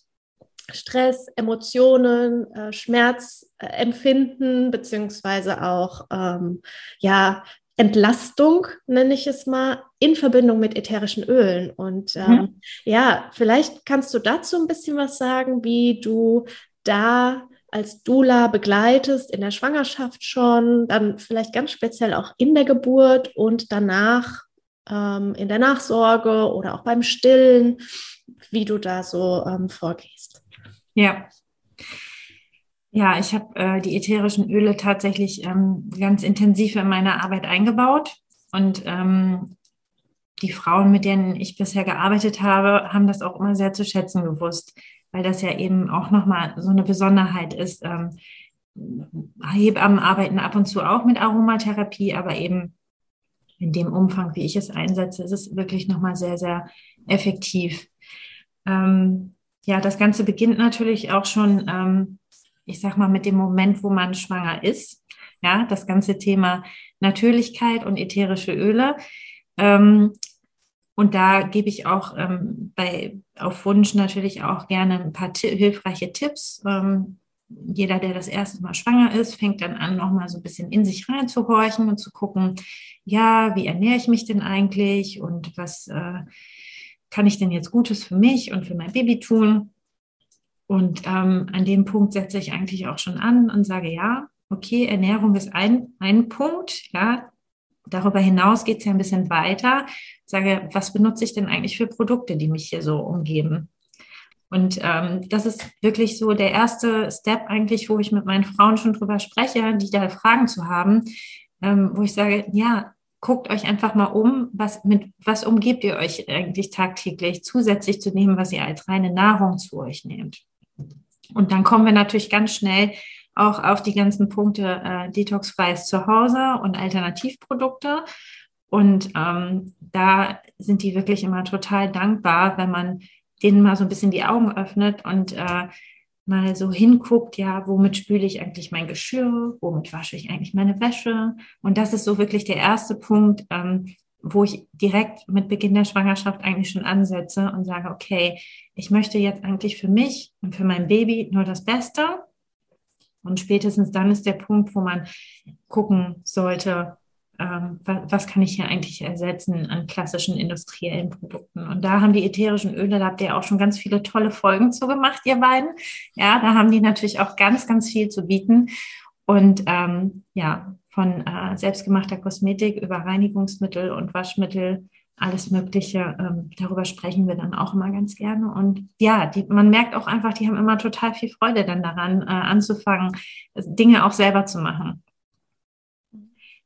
Stress, Emotionen, äh, Schmerzempfinden, beziehungsweise auch ähm, ja, Entlastung, nenne ich es mal, in Verbindung mit ätherischen Ölen. Und ähm, mhm. ja, vielleicht kannst du dazu ein bisschen was sagen, wie du da als Dula begleitest in der Schwangerschaft schon, dann vielleicht ganz speziell auch in der Geburt und danach ähm, in der Nachsorge oder auch beim Stillen, wie du da so ähm, vorgehst. Ja. Ja, ich habe äh, die ätherischen Öle tatsächlich ähm, ganz intensiv in meine Arbeit eingebaut. Und ähm, die Frauen, mit denen ich bisher gearbeitet habe, haben das auch immer sehr zu schätzen gewusst, weil das ja eben auch nochmal so eine Besonderheit ist. Ähm, Hebammen arbeiten ab und zu auch mit Aromatherapie, aber eben in dem Umfang, wie ich es einsetze, ist es wirklich nochmal sehr, sehr effektiv. Ähm, ja, das Ganze beginnt natürlich auch schon, ähm, ich sag mal, mit dem Moment, wo man schwanger ist. Ja, das ganze Thema Natürlichkeit und ätherische Öle. Ähm, und da gebe ich auch ähm, bei, auf Wunsch natürlich auch gerne ein paar hilfreiche Tipps. Ähm, jeder, der das erste Mal schwanger ist, fängt dann an, nochmal so ein bisschen in sich reinzuhorchen und zu gucken, ja, wie ernähre ich mich denn eigentlich und was äh, kann ich denn jetzt Gutes für mich und für mein Baby tun? Und ähm, an dem Punkt setze ich eigentlich auch schon an und sage, ja, okay, Ernährung ist ein, ein Punkt, ja. Darüber hinaus geht es ja ein bisschen weiter. Sage, was benutze ich denn eigentlich für Produkte, die mich hier so umgeben? Und ähm, das ist wirklich so der erste Step eigentlich, wo ich mit meinen Frauen schon drüber spreche, die da Fragen zu haben, ähm, wo ich sage, ja, guckt euch einfach mal um, was, mit, was umgebt ihr euch eigentlich tagtäglich, zusätzlich zu dem, was ihr als reine Nahrung zu euch nehmt. Und dann kommen wir natürlich ganz schnell auch auf die ganzen Punkte äh, detoxfreies Zuhause und Alternativprodukte. Und ähm, da sind die wirklich immer total dankbar, wenn man denen mal so ein bisschen die Augen öffnet und äh, mal so hinguckt, ja, womit spüle ich eigentlich mein Geschirr, womit wasche ich eigentlich meine Wäsche. Und das ist so wirklich der erste Punkt, ähm, wo ich direkt mit Beginn der Schwangerschaft eigentlich schon ansetze und sage, okay, ich möchte jetzt eigentlich für mich und für mein Baby nur das Beste. Und spätestens dann ist der Punkt, wo man gucken sollte, ähm, was kann ich hier eigentlich ersetzen an klassischen industriellen Produkten. Und da haben die ätherischen Öle, da habt ihr auch schon ganz viele tolle Folgen zu gemacht, ihr beiden. Ja, da haben die natürlich auch ganz, ganz viel zu bieten. Und ähm, ja, von äh, selbstgemachter Kosmetik über Reinigungsmittel und Waschmittel, alles Mögliche, ähm, darüber sprechen wir dann auch immer ganz gerne. Und ja, die, man merkt auch einfach, die haben immer total viel Freude dann daran, äh, anzufangen, Dinge auch selber zu machen.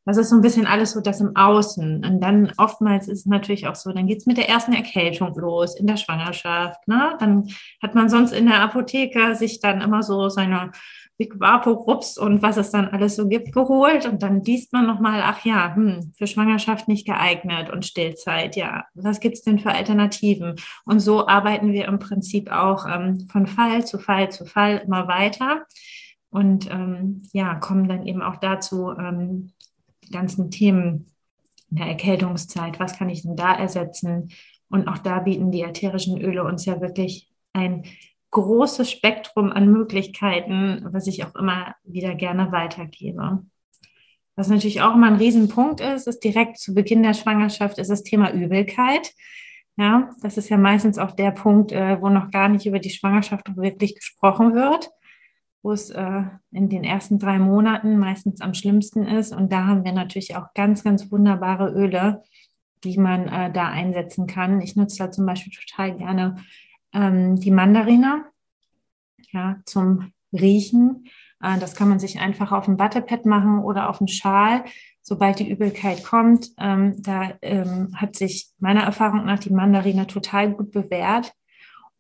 Das ist so ein bisschen alles so das im Außen. Und dann oftmals ist es natürlich auch so, dann geht es mit der ersten Erkältung los in der Schwangerschaft. Ne? Dann hat man sonst in der Apotheke sich dann immer so seine Big Vapo Rups und was es dann alles so gibt geholt. Und dann liest man nochmal, ach ja, hm, für Schwangerschaft nicht geeignet und Stillzeit, ja, was gibt's denn für Alternativen? Und so arbeiten wir im Prinzip auch ähm, von Fall zu Fall zu Fall immer weiter. Und ähm, ja, kommen dann eben auch dazu, ähm, die ganzen Themen in der Erkältungszeit, was kann ich denn da ersetzen? Und auch da bieten die ätherischen Öle uns ja wirklich ein großes Spektrum an Möglichkeiten, was ich auch immer wieder gerne weitergebe. Was natürlich auch immer ein Riesenpunkt ist, ist direkt zu Beginn der Schwangerschaft, ist das Thema Übelkeit. Ja, das ist ja meistens auch der Punkt, äh, wo noch gar nicht über die Schwangerschaft wirklich gesprochen wird, wo es äh, in den ersten drei Monaten meistens am schlimmsten ist. Und da haben wir natürlich auch ganz, ganz wunderbare Öle, die man äh, da einsetzen kann. Ich nutze da zum Beispiel total gerne ähm, die Mandarine ja, zum Riechen. Äh, das kann man sich einfach auf ein Wattepad machen oder auf einen Schal, sobald die Übelkeit kommt. Ähm, da ähm, hat sich meiner Erfahrung nach die Mandarine total gut bewährt.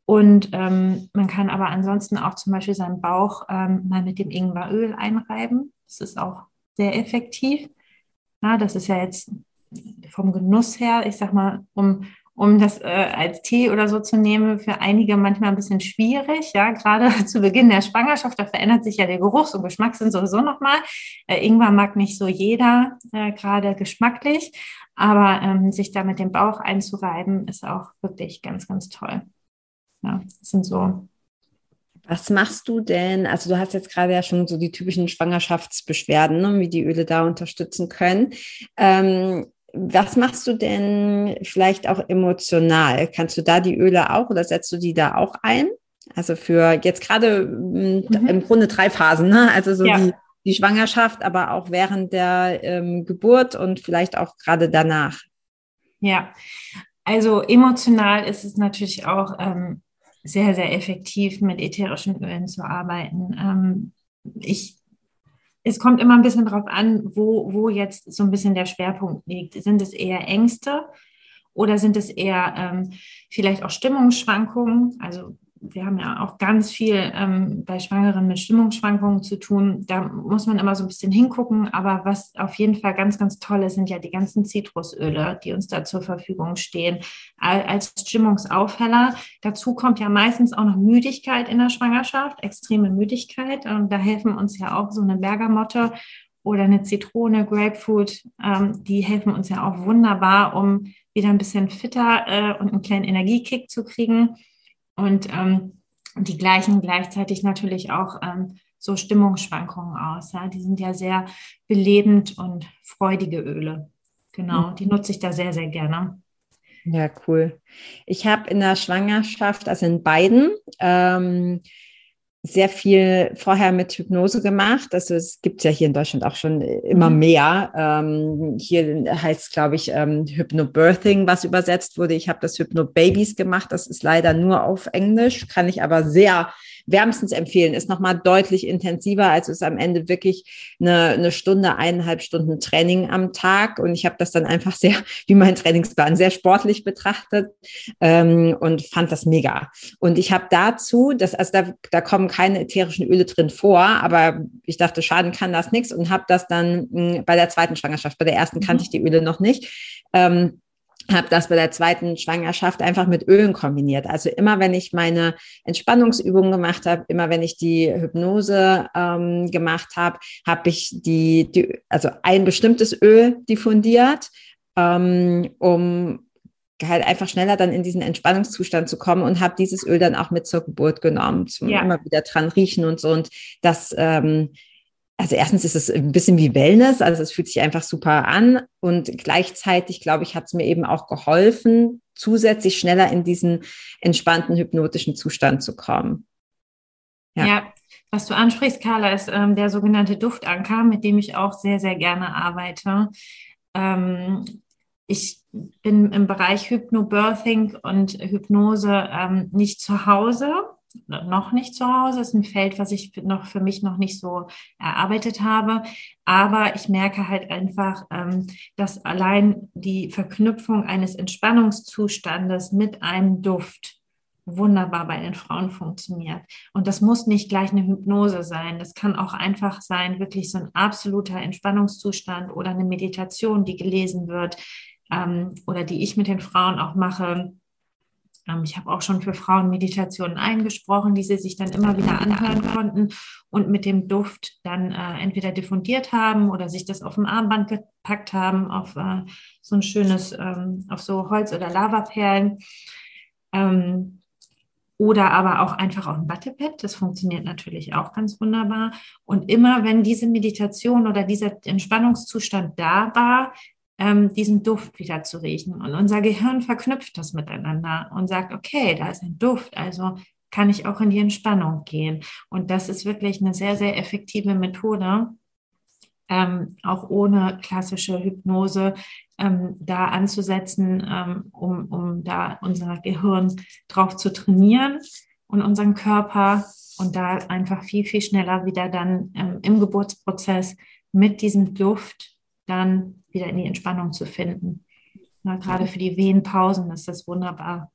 Und ähm, man kann aber ansonsten auch zum Beispiel seinen Bauch ähm, mal mit dem Ingweröl einreiben. Das ist auch sehr effektiv. Ja, das ist ja jetzt vom Genuss her, ich sag mal, um um das äh, als Tee oder so zu nehmen, für einige manchmal ein bisschen schwierig. Ja, gerade <laughs> zu Beginn der Schwangerschaft, da verändert sich ja der Geruchs- und Geschmackssinn sowieso nochmal. Äh, Ingwer mag nicht so jeder, äh, gerade geschmacklich, aber ähm, sich da mit dem Bauch einzureiben, ist auch wirklich ganz, ganz toll. Ja, das sind so was machst du denn? Also du hast jetzt gerade ja schon so die typischen Schwangerschaftsbeschwerden, ne, wie die Öle da unterstützen können. Ähm, was machst du denn vielleicht auch emotional? Kannst du da die Öle auch oder setzt du die da auch ein? Also für jetzt gerade mm, mhm. im Grunde drei Phasen, ne? Also so ja. die, die Schwangerschaft, aber auch während der ähm, Geburt und vielleicht auch gerade danach. Ja, also emotional ist es natürlich auch ähm, sehr, sehr effektiv, mit ätherischen Ölen zu arbeiten. Ähm, ich es kommt immer ein bisschen darauf an, wo, wo jetzt so ein bisschen der Schwerpunkt liegt. Sind es eher Ängste oder sind es eher ähm, vielleicht auch Stimmungsschwankungen? Also wir haben ja auch ganz viel ähm, bei Schwangeren mit Stimmungsschwankungen zu tun. Da muss man immer so ein bisschen hingucken. Aber was auf jeden Fall ganz, ganz toll ist, sind ja die ganzen Zitrusöle, die uns da zur Verfügung stehen, als Stimmungsaufheller. Dazu kommt ja meistens auch noch Müdigkeit in der Schwangerschaft, extreme Müdigkeit. Und da helfen uns ja auch so eine Bergamotte oder eine Zitrone, Grapefruit. Ähm, die helfen uns ja auch wunderbar, um wieder ein bisschen fitter äh, und einen kleinen Energiekick zu kriegen. Und ähm, die gleichen gleichzeitig natürlich auch ähm, so Stimmungsschwankungen aus. Ja? Die sind ja sehr belebend und freudige Öle. Genau, mhm. die nutze ich da sehr, sehr gerne. Ja, cool. Ich habe in der Schwangerschaft, also in beiden, ähm, sehr viel vorher mit Hypnose gemacht. Also es gibt ja hier in Deutschland auch schon immer mhm. mehr. Ähm, hier heißt es, glaube ich, ähm, Hypnobirthing, was übersetzt wurde. Ich habe das Hypnobabies gemacht. Das ist leider nur auf Englisch, kann ich aber sehr wärmstens empfehlen. Ist nochmal deutlich intensiver. Also ist am Ende wirklich eine, eine Stunde, eineinhalb Stunden Training am Tag. Und ich habe das dann einfach sehr, wie mein Trainingsplan, sehr sportlich betrachtet ähm, und fand das mega. Und ich habe dazu, das, also da, da kommen keine ätherischen Öle drin vor, aber ich dachte, schaden kann das nichts und habe das dann mh, hm, bei der zweiten Schwangerschaft, bei der ersten kannte mhm. ich die Öle noch nicht. Ähm, habe das bei der zweiten Schwangerschaft einfach mit Ölen kombiniert. Also immer, wenn ich meine Entspannungsübungen gemacht habe, immer wenn ich die Hypnose ähm, gemacht habe, habe ich die, die, also ein bestimmtes Öl diffundiert, ähm, um halt einfach schneller dann in diesen Entspannungszustand zu kommen und habe dieses Öl dann auch mit zur Geburt genommen, zum ja. immer wieder dran riechen und so. Und das ähm, also erstens ist es ein bisschen wie Wellness, also es fühlt sich einfach super an und gleichzeitig, glaube ich, hat es mir eben auch geholfen, zusätzlich schneller in diesen entspannten hypnotischen Zustand zu kommen. Ja, ja was du ansprichst, Carla, ist ähm, der sogenannte Duftanker, mit dem ich auch sehr, sehr gerne arbeite. Ähm, ich bin im Bereich Hypnobirthing und Hypnose ähm, nicht zu Hause noch nicht zu Hause. Das ist ein Feld, was ich noch für mich noch nicht so erarbeitet habe. Aber ich merke halt einfach, ähm, dass allein die Verknüpfung eines Entspannungszustandes mit einem Duft wunderbar bei den Frauen funktioniert. Und das muss nicht gleich eine Hypnose sein. Das kann auch einfach sein, wirklich so ein absoluter Entspannungszustand oder eine Meditation, die gelesen wird ähm, oder die ich mit den Frauen auch mache ich habe auch schon für Frauen Meditationen eingesprochen, die sie sich dann immer wieder anhören konnten und mit dem Duft dann äh, entweder diffundiert haben oder sich das auf dem Armband gepackt haben, auf äh, so ein schönes, ähm, auf so Holz- oder Lavaperlen. Ähm, oder aber auch einfach auf dem Wattepad. Das funktioniert natürlich auch ganz wunderbar. Und immer wenn diese Meditation oder dieser Entspannungszustand da war, ähm, diesen Duft wieder zu riechen. Und unser Gehirn verknüpft das miteinander und sagt, okay, da ist ein Duft, also kann ich auch in die Entspannung gehen. Und das ist wirklich eine sehr, sehr effektive Methode, ähm, auch ohne klassische Hypnose ähm, da anzusetzen, ähm, um, um da unser Gehirn drauf zu trainieren und unseren Körper und da einfach viel, viel schneller wieder dann ähm, im Geburtsprozess mit diesem Duft dann wieder in die Entspannung zu finden. Na, gerade für die Wehenpausen ist das wunderbar.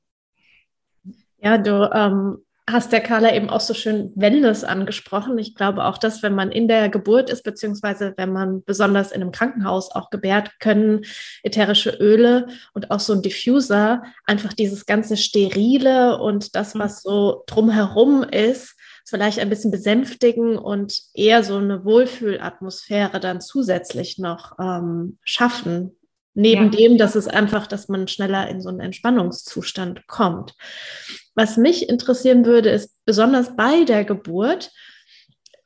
Ja, du ähm, hast der Carla eben auch so schön Wellness angesprochen. Ich glaube auch, dass wenn man in der Geburt ist, beziehungsweise wenn man besonders in einem Krankenhaus auch gebärt, können ätherische Öle und auch so ein Diffuser einfach dieses ganze Sterile und das, was so drumherum ist, vielleicht ein bisschen besänftigen und eher so eine Wohlfühlatmosphäre dann zusätzlich noch ähm, schaffen. Neben ja. dem, dass es einfach, dass man schneller in so einen Entspannungszustand kommt. Was mich interessieren würde, ist besonders bei der Geburt,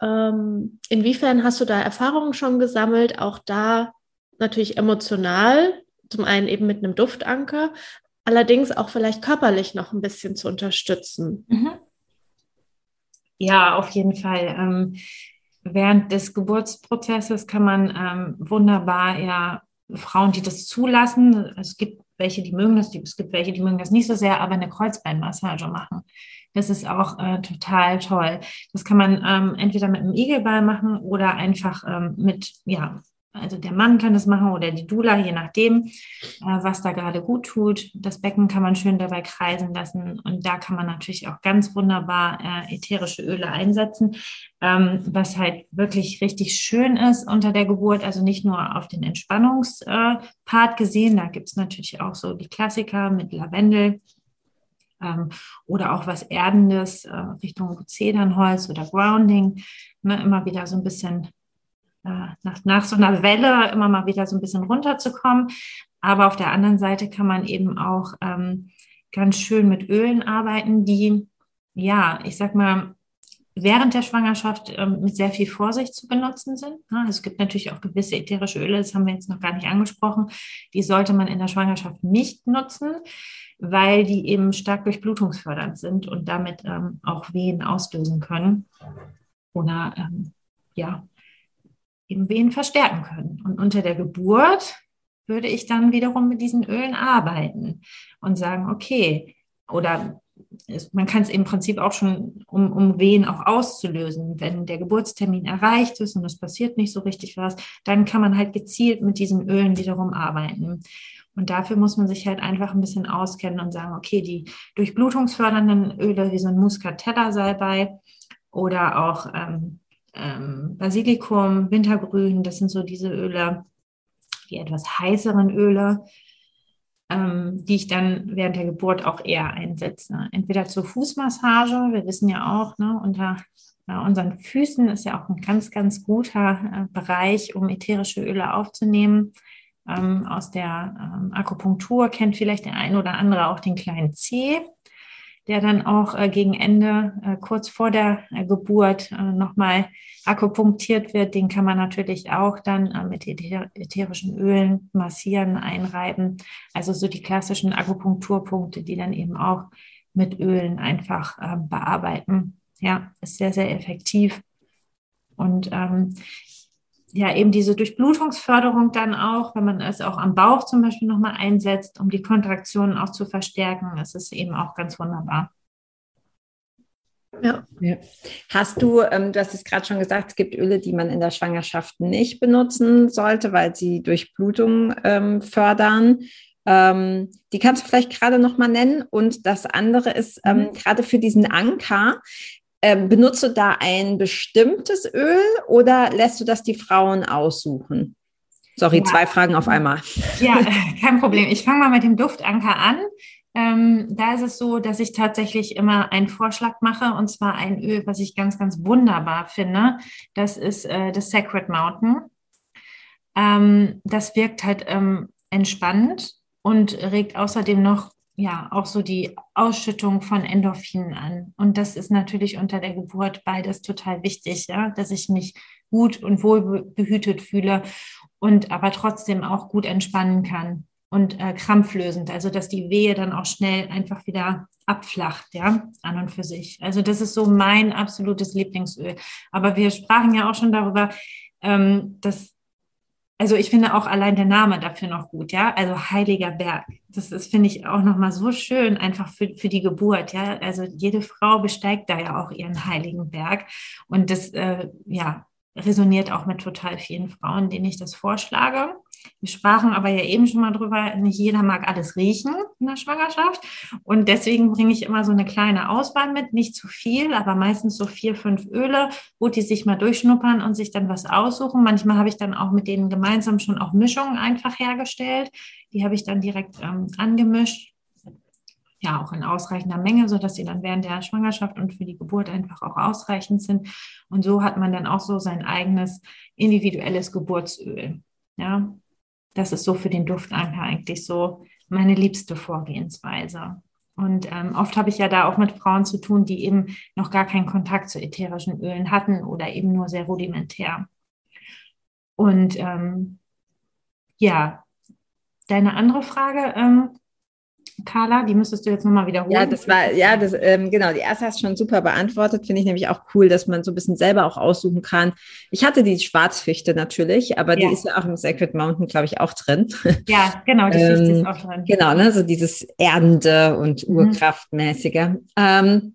ähm, inwiefern hast du da Erfahrungen schon gesammelt, auch da natürlich emotional, zum einen eben mit einem Duftanker, allerdings auch vielleicht körperlich noch ein bisschen zu unterstützen. Mhm. Ja, auf jeden Fall. Ähm, während des Geburtsprozesses kann man ähm, wunderbar ja Frauen, die das zulassen, es gibt welche, die mögen das, es gibt welche, die mögen das nicht so sehr, aber eine Kreuzbeinmassage machen. Das ist auch äh, total toll. Das kann man ähm, entweder mit einem Igelball machen oder einfach ähm, mit ja, also der Mann kann das machen oder die Dula, je nachdem, äh, was da gerade gut tut. Das Becken kann man schön dabei kreisen lassen und da kann man natürlich auch ganz wunderbar äh, ätherische Öle einsetzen, ähm, was halt wirklich richtig schön ist unter der Geburt. Also nicht nur auf den Entspannungspart äh, gesehen, da gibt es natürlich auch so die Klassiker mit Lavendel. Ähm, oder auch was Erdendes Richtung Zedernholz oder Grounding, ne, immer wieder so ein bisschen nach, nach so einer Welle immer mal wieder so ein bisschen runterzukommen. Aber auf der anderen Seite kann man eben auch ähm, ganz schön mit Ölen arbeiten, die, ja, ich sag mal, während der Schwangerschaft ähm, mit sehr viel Vorsicht zu benutzen sind. Ja, es gibt natürlich auch gewisse ätherische Öle, das haben wir jetzt noch gar nicht angesprochen, die sollte man in der Schwangerschaft nicht nutzen, weil die eben stark durchblutungsfördernd sind und damit ähm, auch Wehen auslösen können. Oder ähm, ja, eben Wehen verstärken können. Und unter der Geburt würde ich dann wiederum mit diesen Ölen arbeiten und sagen, okay, oder man kann es im Prinzip auch schon, um, um Wehen auch auszulösen. Wenn der Geburtstermin erreicht ist und es passiert nicht so richtig was, dann kann man halt gezielt mit diesen Ölen wiederum arbeiten. Und dafür muss man sich halt einfach ein bisschen auskennen und sagen, okay, die durchblutungsfördernden Öle wie so ein Muscatella-Salbei oder auch ähm, ähm, Basilikum, Wintergrün, das sind so diese Öle, die etwas heißeren Öle, ähm, die ich dann während der Geburt auch eher einsetze. Entweder zur Fußmassage, wir wissen ja auch, ne, unter äh, unseren Füßen ist ja auch ein ganz, ganz guter äh, Bereich, um ätherische Öle aufzunehmen. Ähm, aus der ähm, Akupunktur kennt vielleicht der ein oder andere auch den kleinen Zeh. Der dann auch äh, gegen Ende, äh, kurz vor der äh, Geburt, äh, nochmal akupunktiert wird. Den kann man natürlich auch dann äh, mit ätherischen Ölen massieren, einreiben. Also so die klassischen Akupunkturpunkte, die dann eben auch mit Ölen einfach äh, bearbeiten. Ja, ist sehr, sehr effektiv. Und ähm, ja, eben diese Durchblutungsförderung dann auch, wenn man es auch am Bauch zum Beispiel nochmal einsetzt, um die Kontraktionen auch zu verstärken, ist es eben auch ganz wunderbar. Ja. ja. Hast du, ähm, du hast es gerade schon gesagt, es gibt Öle, die man in der Schwangerschaft nicht benutzen sollte, weil sie Durchblutung ähm, fördern. Ähm, die kannst du vielleicht gerade noch mal nennen. Und das andere ist ähm, mhm. gerade für diesen Anker. Ähm, benutzt du da ein bestimmtes Öl oder lässt du das die Frauen aussuchen? Sorry, ja. zwei Fragen auf einmal. Ja, <laughs> kein Problem. Ich fange mal mit dem Duftanker an. Ähm, da ist es so, dass ich tatsächlich immer einen Vorschlag mache und zwar ein Öl, was ich ganz, ganz wunderbar finde. Das ist äh, das Sacred Mountain. Ähm, das wirkt halt ähm, entspannend und regt außerdem noch ja auch so die Ausschüttung von Endorphinen an. Und das ist natürlich unter der Geburt beides total wichtig, ja, dass ich mich gut und wohl behütet fühle und aber trotzdem auch gut entspannen kann und äh, krampflösend, also dass die Wehe dann auch schnell einfach wieder abflacht, ja, an und für sich. Also das ist so mein absolutes Lieblingsöl. Aber wir sprachen ja auch schon darüber, ähm, dass also ich finde auch allein der Name dafür noch gut, ja. Also Heiliger Berg. Das ist, finde ich, auch nochmal so schön, einfach für, für die Geburt, ja. Also jede Frau besteigt da ja auch ihren Heiligen Berg. Und das, äh, ja, resoniert auch mit total vielen Frauen, denen ich das vorschlage. Wir sprachen aber ja eben schon mal drüber, nicht jeder mag alles riechen in der Schwangerschaft. Und deswegen bringe ich immer so eine kleine Auswahl mit, nicht zu viel, aber meistens so vier, fünf Öle, wo die sich mal durchschnuppern und sich dann was aussuchen. Manchmal habe ich dann auch mit denen gemeinsam schon auch Mischungen einfach hergestellt. Die habe ich dann direkt ähm, angemischt. Ja, auch in ausreichender Menge, sodass sie dann während der Schwangerschaft und für die Geburt einfach auch ausreichend sind. Und so hat man dann auch so sein eigenes individuelles Geburtsöl. Ja, das ist so für den Duftanker eigentlich so meine liebste Vorgehensweise. Und ähm, oft habe ich ja da auch mit Frauen zu tun, die eben noch gar keinen Kontakt zu ätherischen Ölen hatten oder eben nur sehr rudimentär. Und ähm, ja, deine andere Frage, ähm, Carla, die müsstest du jetzt nochmal wiederholen. Ja, das war, ja, das, ähm, genau, die erste hast du schon super beantwortet. Finde ich nämlich auch cool, dass man so ein bisschen selber auch aussuchen kann. Ich hatte die Schwarzfichte natürlich, aber ja. die ist ja auch im Sacred Mountain, glaube ich, auch drin. <laughs> Ja, genau, die Fichte ist ähm, auch drin. Genau, ne, so dieses Erdende und mhm. Urkraftmäßige. Mhm. Ähm,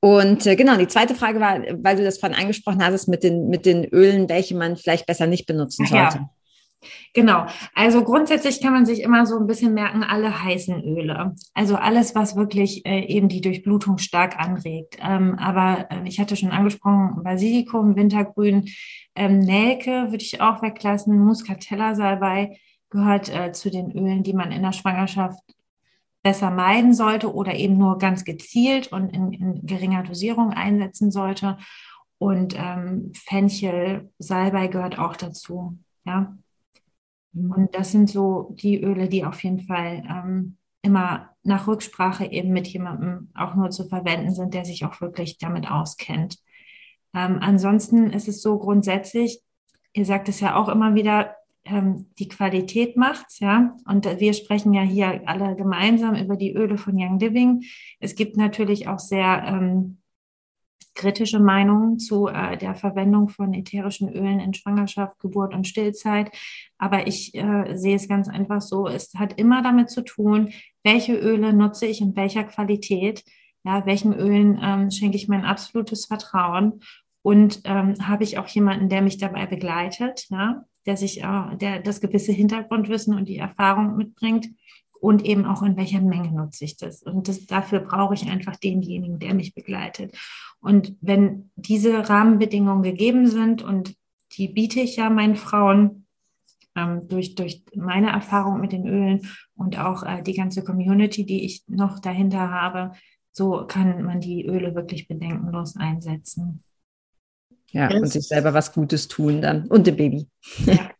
und äh, genau, die zweite Frage war, weil du das vorhin angesprochen hast, mit den, mit den Ölen, welche man vielleicht besser nicht benutzen sollte. Ja. Genau. Also grundsätzlich kann man sich immer so ein bisschen merken, alle heißen Öle. Also alles, was wirklich äh, eben die Durchblutung stark anregt. Ähm, aber äh, ich hatte schon angesprochen, Basilikum, Wintergrün, ähm, Nelke würde ich auch weglassen. Muscatella-Salbei gehört äh, zu den Ölen, die man in der Schwangerschaft besser meiden sollte oder eben nur ganz gezielt und in, in geringer Dosierung einsetzen sollte. Und ähm, Fenchel, Salbei gehört auch dazu. Ja, Und das sind so die Öle, die auf jeden Fall ähm, immer nach Rücksprache eben mit jemandem auch nur zu verwenden sind, der sich auch wirklich damit auskennt. Ähm, ansonsten ist es so grundsätzlich, ihr sagt es ja auch immer wieder, ähm, die Qualität macht's, ja. Und wir sprechen ja hier alle gemeinsam über die Öle von Young Living. Es gibt natürlich auch sehr ähm, kritische Meinungen zu äh, der Verwendung von ätherischen Ölen in Schwangerschaft, Geburt und Stillzeit. Aber ich äh, sehe es ganz einfach so, es hat immer damit zu tun, welche Öle nutze ich in welcher Qualität, ja, welchen Ölen ähm, schenke ich mein absolutes Vertrauen? Und ähm, habe ich auch jemanden, der mich dabei begleitet, ja, der sich, äh, der das gewisse Hintergrundwissen und die Erfahrung mitbringt und eben auch in welcher Menge nutze ich das. Und das, dafür brauche ich einfach denjenigen, der mich begleitet. Und wenn diese Rahmenbedingungen gegeben sind und die biete ich ja meinen Frauen ähm, durch, durch meine Erfahrung mit den Ölen und auch äh, die ganze Community, die ich noch dahinter habe, so kann man die Öle wirklich bedenkenlos einsetzen. Ja, yes. und sich selber was Gutes tun dann und dem Baby. Ja.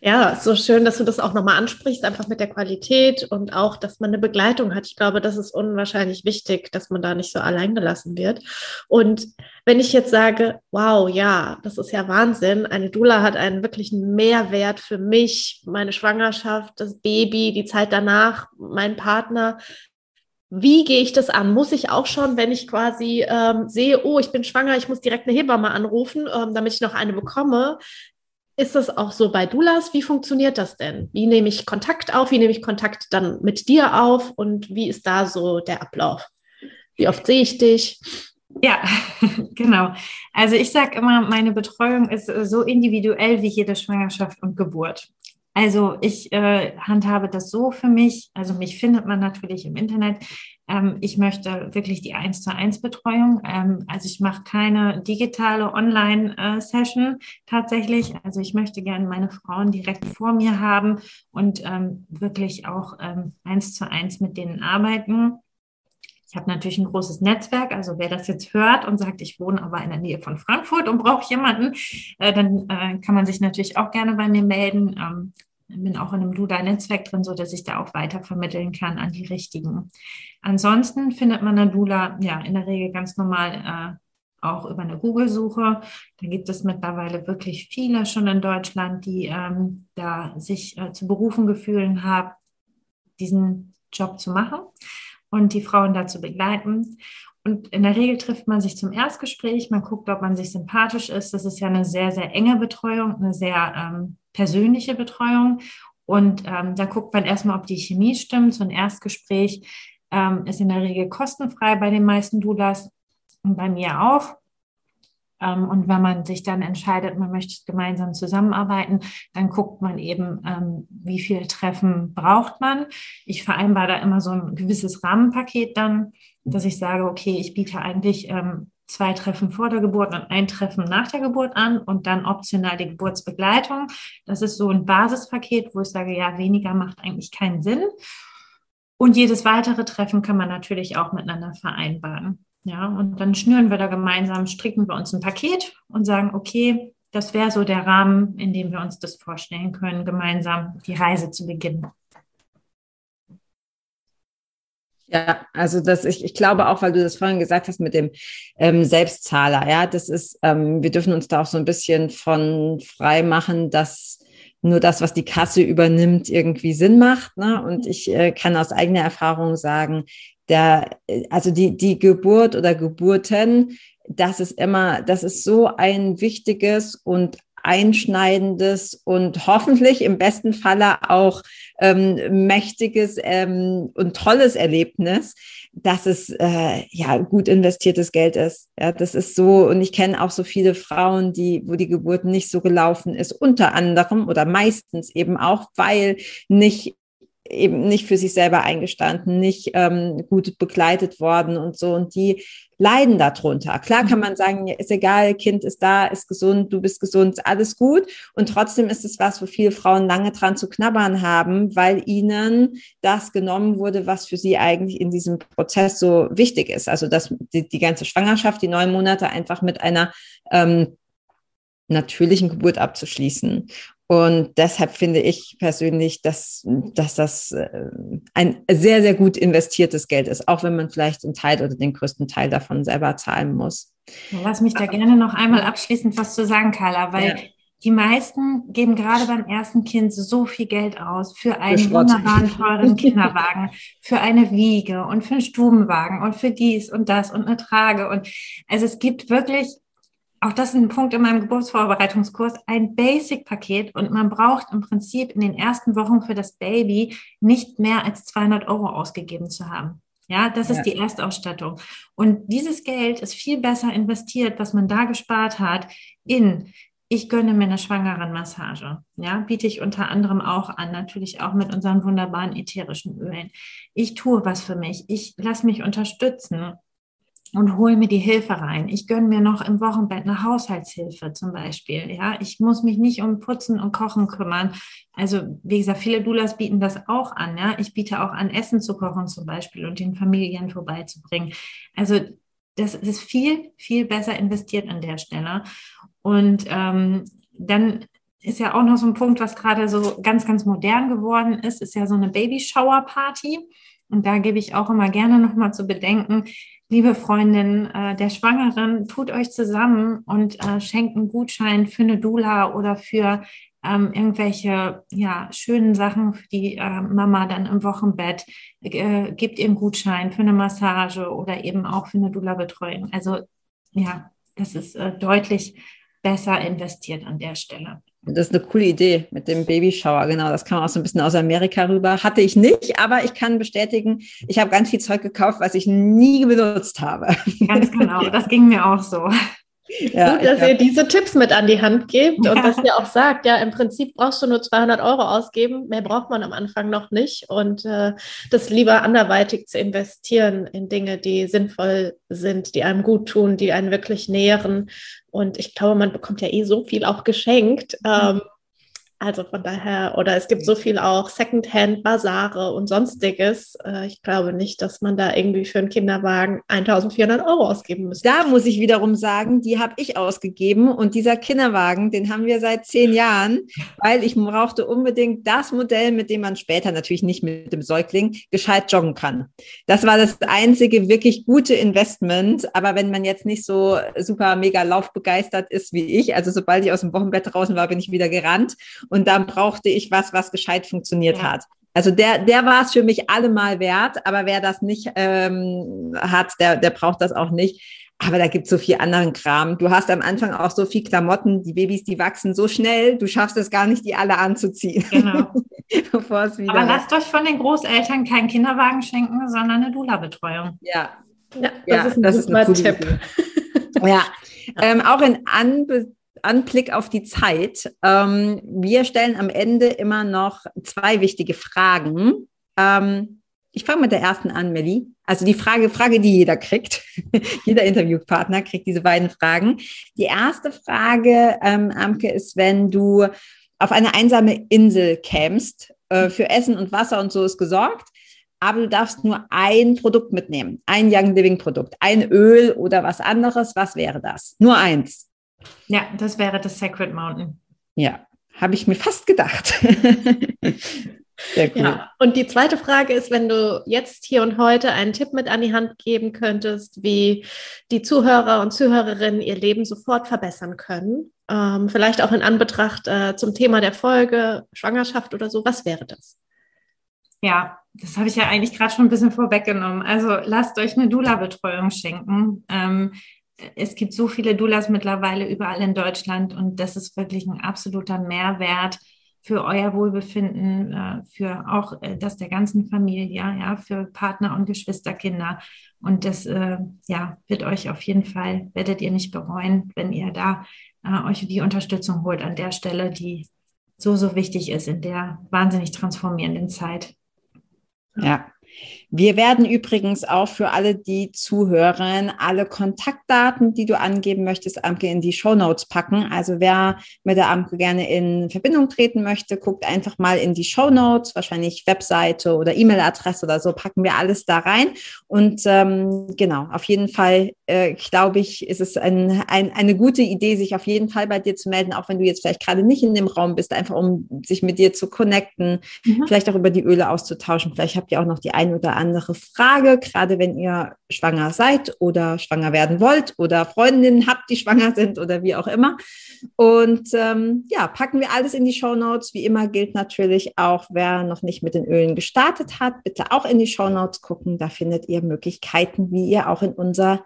Ja, so schön, dass du das auch nochmal ansprichst, einfach mit der Qualität und auch, dass man eine Begleitung hat. Ich glaube, das ist unwahrscheinlich wichtig, dass man da nicht so allein gelassen wird. Und wenn ich jetzt sage, wow, ja, das ist ja Wahnsinn, eine Dula hat einen wirklichen Mehrwert für mich, meine Schwangerschaft, das Baby, die Zeit danach, mein Partner. Wie gehe ich das an? Muss ich auch schon, wenn ich quasi ähm, sehe, oh, ich bin schwanger, ich muss direkt eine Hebamme anrufen, ähm, damit ich noch eine bekomme? Ist das auch so bei Dulas? Wie funktioniert das denn? Wie nehme ich Kontakt auf? Wie nehme ich Kontakt dann mit dir auf? Und wie ist da so der Ablauf? Wie oft sehe ich dich? Ja, <laughs> genau. Also ich sage immer, meine Betreuung ist so individuell wie jede Schwangerschaft und Geburt. Also ich äh, handhabe das so für mich. Also mich findet man natürlich im Internet. Ähm, ich möchte wirklich die 1 zu 1 Betreuung. Ähm, also ich mache keine digitale Online-Session äh, tatsächlich. Also ich möchte gerne meine Frauen direkt vor mir haben und ähm, wirklich auch ähm, 1 zu 1 mit denen arbeiten. Ich habe natürlich ein großes Netzwerk, also wer das jetzt hört und sagt, ich wohne aber in der Nähe von Frankfurt und brauche jemanden, äh, dann äh, kann man sich natürlich auch gerne bei mir melden. Ähm, bin auch in einem Dula-Netzwerk drin, so dass ich da auch weiter vermitteln kann an die Richtigen. Ansonsten findet man eine Dula ja in der Regel ganz normal äh, auch über eine Google-Suche. Da gibt es mittlerweile wirklich viele schon in Deutschland, die ähm, da sich äh, zu berufen gefühlt haben, diesen Job zu machen und die Frauen dazu begleiten. Und in der Regel trifft man sich zum Erstgespräch, man guckt, ob man sich sympathisch ist. Das ist ja eine sehr, sehr enge Betreuung, eine sehr ähm, persönliche Betreuung. Und ähm, da guckt man erstmal, ob die Chemie stimmt. So ein Erstgespräch ähm, ist in der Regel kostenfrei bei den meisten Doulas und bei mir auch. Ähm, und wenn man sich dann entscheidet, man möchte gemeinsam zusammenarbeiten, dann guckt man eben, ähm, wie viele Treffen braucht man. Ich vereinbare da immer so ein gewisses Rahmenpaket dann, dass ich sage, okay, ich biete eigentlich ähm, zwei Treffen vor der Geburt und ein Treffen nach der Geburt an und dann optional die Geburtsbegleitung. Das ist so ein Basispaket, wo ich sage, ja, weniger macht eigentlich keinen Sinn. Und jedes weitere Treffen kann man natürlich auch miteinander vereinbaren. Ja, und dann schnüren wir da gemeinsam, stricken wir uns ein Paket und sagen, okay, das wäre so der Rahmen, in dem wir uns das vorstellen können, gemeinsam die Reise zu beginnen. Ja, also das, ich, ich glaube auch, weil du das vorhin gesagt hast mit dem ähm, Selbstzahler, ja, das ist, ähm, wir dürfen uns da auch so ein bisschen von frei machen, dass nur das, was die Kasse übernimmt, irgendwie Sinn macht. Ne? Und ich äh, kann aus eigener Erfahrung sagen, der, also die, die Geburt oder Geburten, das ist immer, das ist so ein wichtiges und einschneidendes und hoffentlich im besten Falle auch ähm, mächtiges ähm, und tolles Erlebnis, dass es äh, ja gut investiertes Geld ist. Ja, das ist so und ich kenne auch so viele Frauen, die wo die Geburt nicht so gelaufen ist, unter anderem oder meistens eben auch, weil nicht eben nicht für sich selber eingestanden, nicht ähm, gut begleitet worden und so. Und die leiden darunter. Klar kann mhm. man sagen, ist egal, Kind ist da, ist gesund, du bist gesund, alles gut. Und trotzdem ist es was, wo viele Frauen lange dran zu knabbern haben, weil ihnen das genommen wurde, was für sie eigentlich in diesem Prozess so wichtig ist. Also dass die, die ganze Schwangerschaft, die neun Monate einfach mit einer ähm, natürlichen Geburt abzuschließen. Und deshalb finde ich persönlich, dass, dass das äh, ein sehr, sehr gut investiertes Geld ist, auch wenn man vielleicht einen Teil oder den größten Teil davon selber zahlen muss. Lass mich da gerne noch einmal abschließend was zu sagen, Carla, weil ja. die meisten geben gerade beim ersten Kind so viel Geld aus für einen für wunderbaren, teuren <laughs> Kinderwagen, für eine Wiege und für einen Stubenwagen und für dies und das und eine Trage. Und also es gibt wirklich auch das ist ein Punkt in meinem Geburtsvorbereitungskurs, ein Basic-Paket und man braucht im Prinzip in den ersten Wochen für das Baby nicht mehr als 200 Euro ausgegeben zu haben. Ja, das ja. ist die Erstausstattung. Und dieses Geld ist viel besser investiert, was man da gespart hat, in ich gönne mir eine Schwangerenmassage. Ja, biete ich unter anderem auch an, natürlich auch mit unseren wunderbaren ätherischen Ölen. Ich tue was für mich. Ich lasse mich unterstützen und hole mir die Hilfe rein. Ich gönne mir noch im Wochenbett eine Haushaltshilfe zum Beispiel. Ja, ich muss mich nicht um Putzen und Kochen kümmern. Also, wie gesagt, viele Doulas bieten das auch an. Ja, ich biete auch an, Essen zu kochen zum Beispiel und den Familien vorbeizubringen. Also, das ist viel, viel besser investiert an der Stelle. Und ähm, dann ist ja auch noch so ein Punkt, was gerade so ganz, ganz modern geworden ist, ist ja so eine Baby-Shower-Party. Und da gebe ich auch immer gerne nochmal zu bedenken, liebe Freundin äh, der Schwangeren, tut euch zusammen und äh, schenkt einen Gutschein für eine Dula oder für ähm, irgendwelche ja, schönen Sachen für die äh, Mama dann im Wochenbett. Äh, gebt ihr einen Gutschein für eine Massage oder eben auch für eine Dula-Betreuung. Also ja, das ist äh, deutlich besser investiert an der Stelle. Das ist eine coole Idee mit dem Babyshower, genau. Das kam auch so ein bisschen aus Amerika rüber. Hatte ich nicht, aber ich kann bestätigen, ich habe ganz viel Zeug gekauft, was ich nie benutzt habe. Ganz genau, das ging mir auch so. Ja, Gut, dass ihr diese Tipps mit an die Hand gebt ja. und dass ihr auch sagt, ja, im Prinzip brauchst du nur 200 Euro ausgeben, mehr braucht man am Anfang noch nicht und äh, das lieber anderweitig zu investieren in Dinge, die sinnvoll sind, die einem gut tun, die einen wirklich nähren. Und ich glaube, man bekommt ja eh so viel auch geschenkt. Mhm. Ähm, also von daher, oder es gibt so viel auch Secondhand-Basare und sonstiges. Äh, ich glaube nicht, dass man da irgendwie für einen Kinderwagen 1400 Euro ausgeben müsste. Da muss ich wiederum sagen, die habe ich ausgegeben und dieser Kinderwagen, den haben wir seit zehn Jahren, weil ich brauchte unbedingt das Modell, mit dem man später natürlich nicht mit dem Säugling gescheit joggen kann. Das war das einzige wirklich gute Investment. Aber wenn man jetzt nicht so super mega laufbegeistert ist wie ich, also sobald ich aus dem Wochenbett draußen war, bin ich wieder gerannt und dann brauchte ich was, was gescheit funktioniert ja. hat. Also der, der war es für mich allemal wert, aber wer das nicht ähm, hat, der, der braucht das auch nicht. Aber da gibt es so viel anderen Kram. Du hast am Anfang auch so viel Klamotten, die Babys, die wachsen so schnell, du schaffst es gar nicht, die alle anzuziehen. Genau. <laughs> Bevor es wieder Aber lasst euch von den Großeltern keinen Kinderwagen schenken, sondern eine Dula-Betreuung. Ja. ja, das ja, ist ein, das ist ein Tipp. <laughs> ja, ähm, auch in Anbe Anblick auf die Zeit. Ähm, wir stellen am Ende immer noch zwei wichtige Fragen. Ähm, ich fange mit der ersten an, Melli. Also die Frage, Frage, die jeder kriegt. <laughs> jeder Interviewpartner kriegt diese beiden Fragen. Die erste Frage, ähm, Amke, ist, wenn du auf eine einsame Insel kämst, äh, für Essen und Wasser und so ist gesorgt, aber du darfst nur ein Produkt mitnehmen, ein Young Living Produkt, ein Öl oder was anderes. Was wäre das? Nur eins. Ja, das wäre das Sacred Mountain. Ja, habe ich mir fast gedacht. <laughs> Sehr cool. Ja, und die zweite Frage ist, wenn du jetzt hier und heute einen Tipp mit an die Hand geben könntest, wie die Zuhörer und Zuhörerinnen ihr Leben sofort verbessern können, ähm, vielleicht auch in Anbetracht äh, zum Thema der Folge, Schwangerschaft oder so, was wäre das? Ja, das habe ich ja eigentlich gerade schon ein bisschen vorweggenommen. Also lasst euch eine Dula-Betreuung schenken. Ähm, es gibt so viele Doulas mittlerweile überall in Deutschland und das ist wirklich ein absoluter Mehrwert für euer Wohlbefinden, äh, für auch äh, das der ganzen Familie, ja, für Partner und Geschwisterkinder. Und das, äh, ja, wird euch auf jeden Fall, werdet ihr nicht bereuen, wenn ihr da euch die Unterstützung holt an der Stelle, die so, so wichtig ist in der wahnsinnig transformierenden Zeit. Ja, wir werden übrigens auch für alle, die zuhören, alle Kontaktdaten, die du angeben möchtest, Amke, in die Show Notes packen. Also wer mit der Amke gerne in Verbindung treten möchte, guckt einfach mal in die Show Notes, wahrscheinlich Webseite oder E-Mail-Adresse oder so, packen wir alles da rein. Und ähm, genau, auf jeden Fall, äh, glaube ich, ist es ein, ein, eine gute Idee, sich auf jeden Fall bei dir zu melden, auch wenn du jetzt vielleicht gerade nicht in dem Raum bist, einfach um sich mit dir zu connecten, mhm. vielleicht auch über die Öle auszutauschen. Vielleicht habt ihr auch noch die ein oder andere Frage, gerade wenn ihr schwanger seid oder schwanger werden wollt oder Freundinnen habt, die schwanger sind oder wie auch immer. Und ähm, ja, packen wir alles in die Show Notes. Wie immer gilt natürlich auch, wer noch nicht mit den Ölen gestartet hat, bitte auch in die Show Notes gucken. Da findet ihr Möglichkeiten, wie ihr auch in unser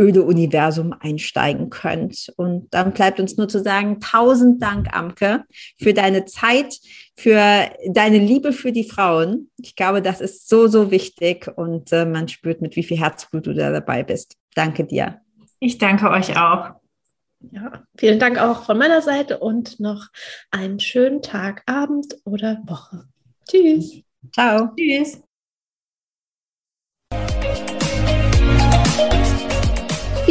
Öde-Universum einsteigen könnt. Und dann bleibt uns nur zu sagen, tausend Dank, Amke, für deine Zeit, für deine Liebe für die Frauen. Ich glaube, das ist so, so wichtig und äh, man spürt, mit wie viel Herzblut du da dabei bist. Danke dir. Ich danke euch auch. Ja, vielen Dank auch von meiner Seite und noch einen schönen Tag, Abend oder Woche. Tschüss. Ciao. Tschüss.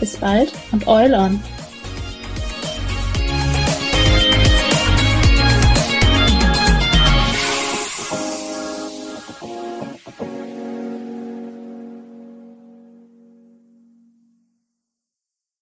Bis bald und Eul on!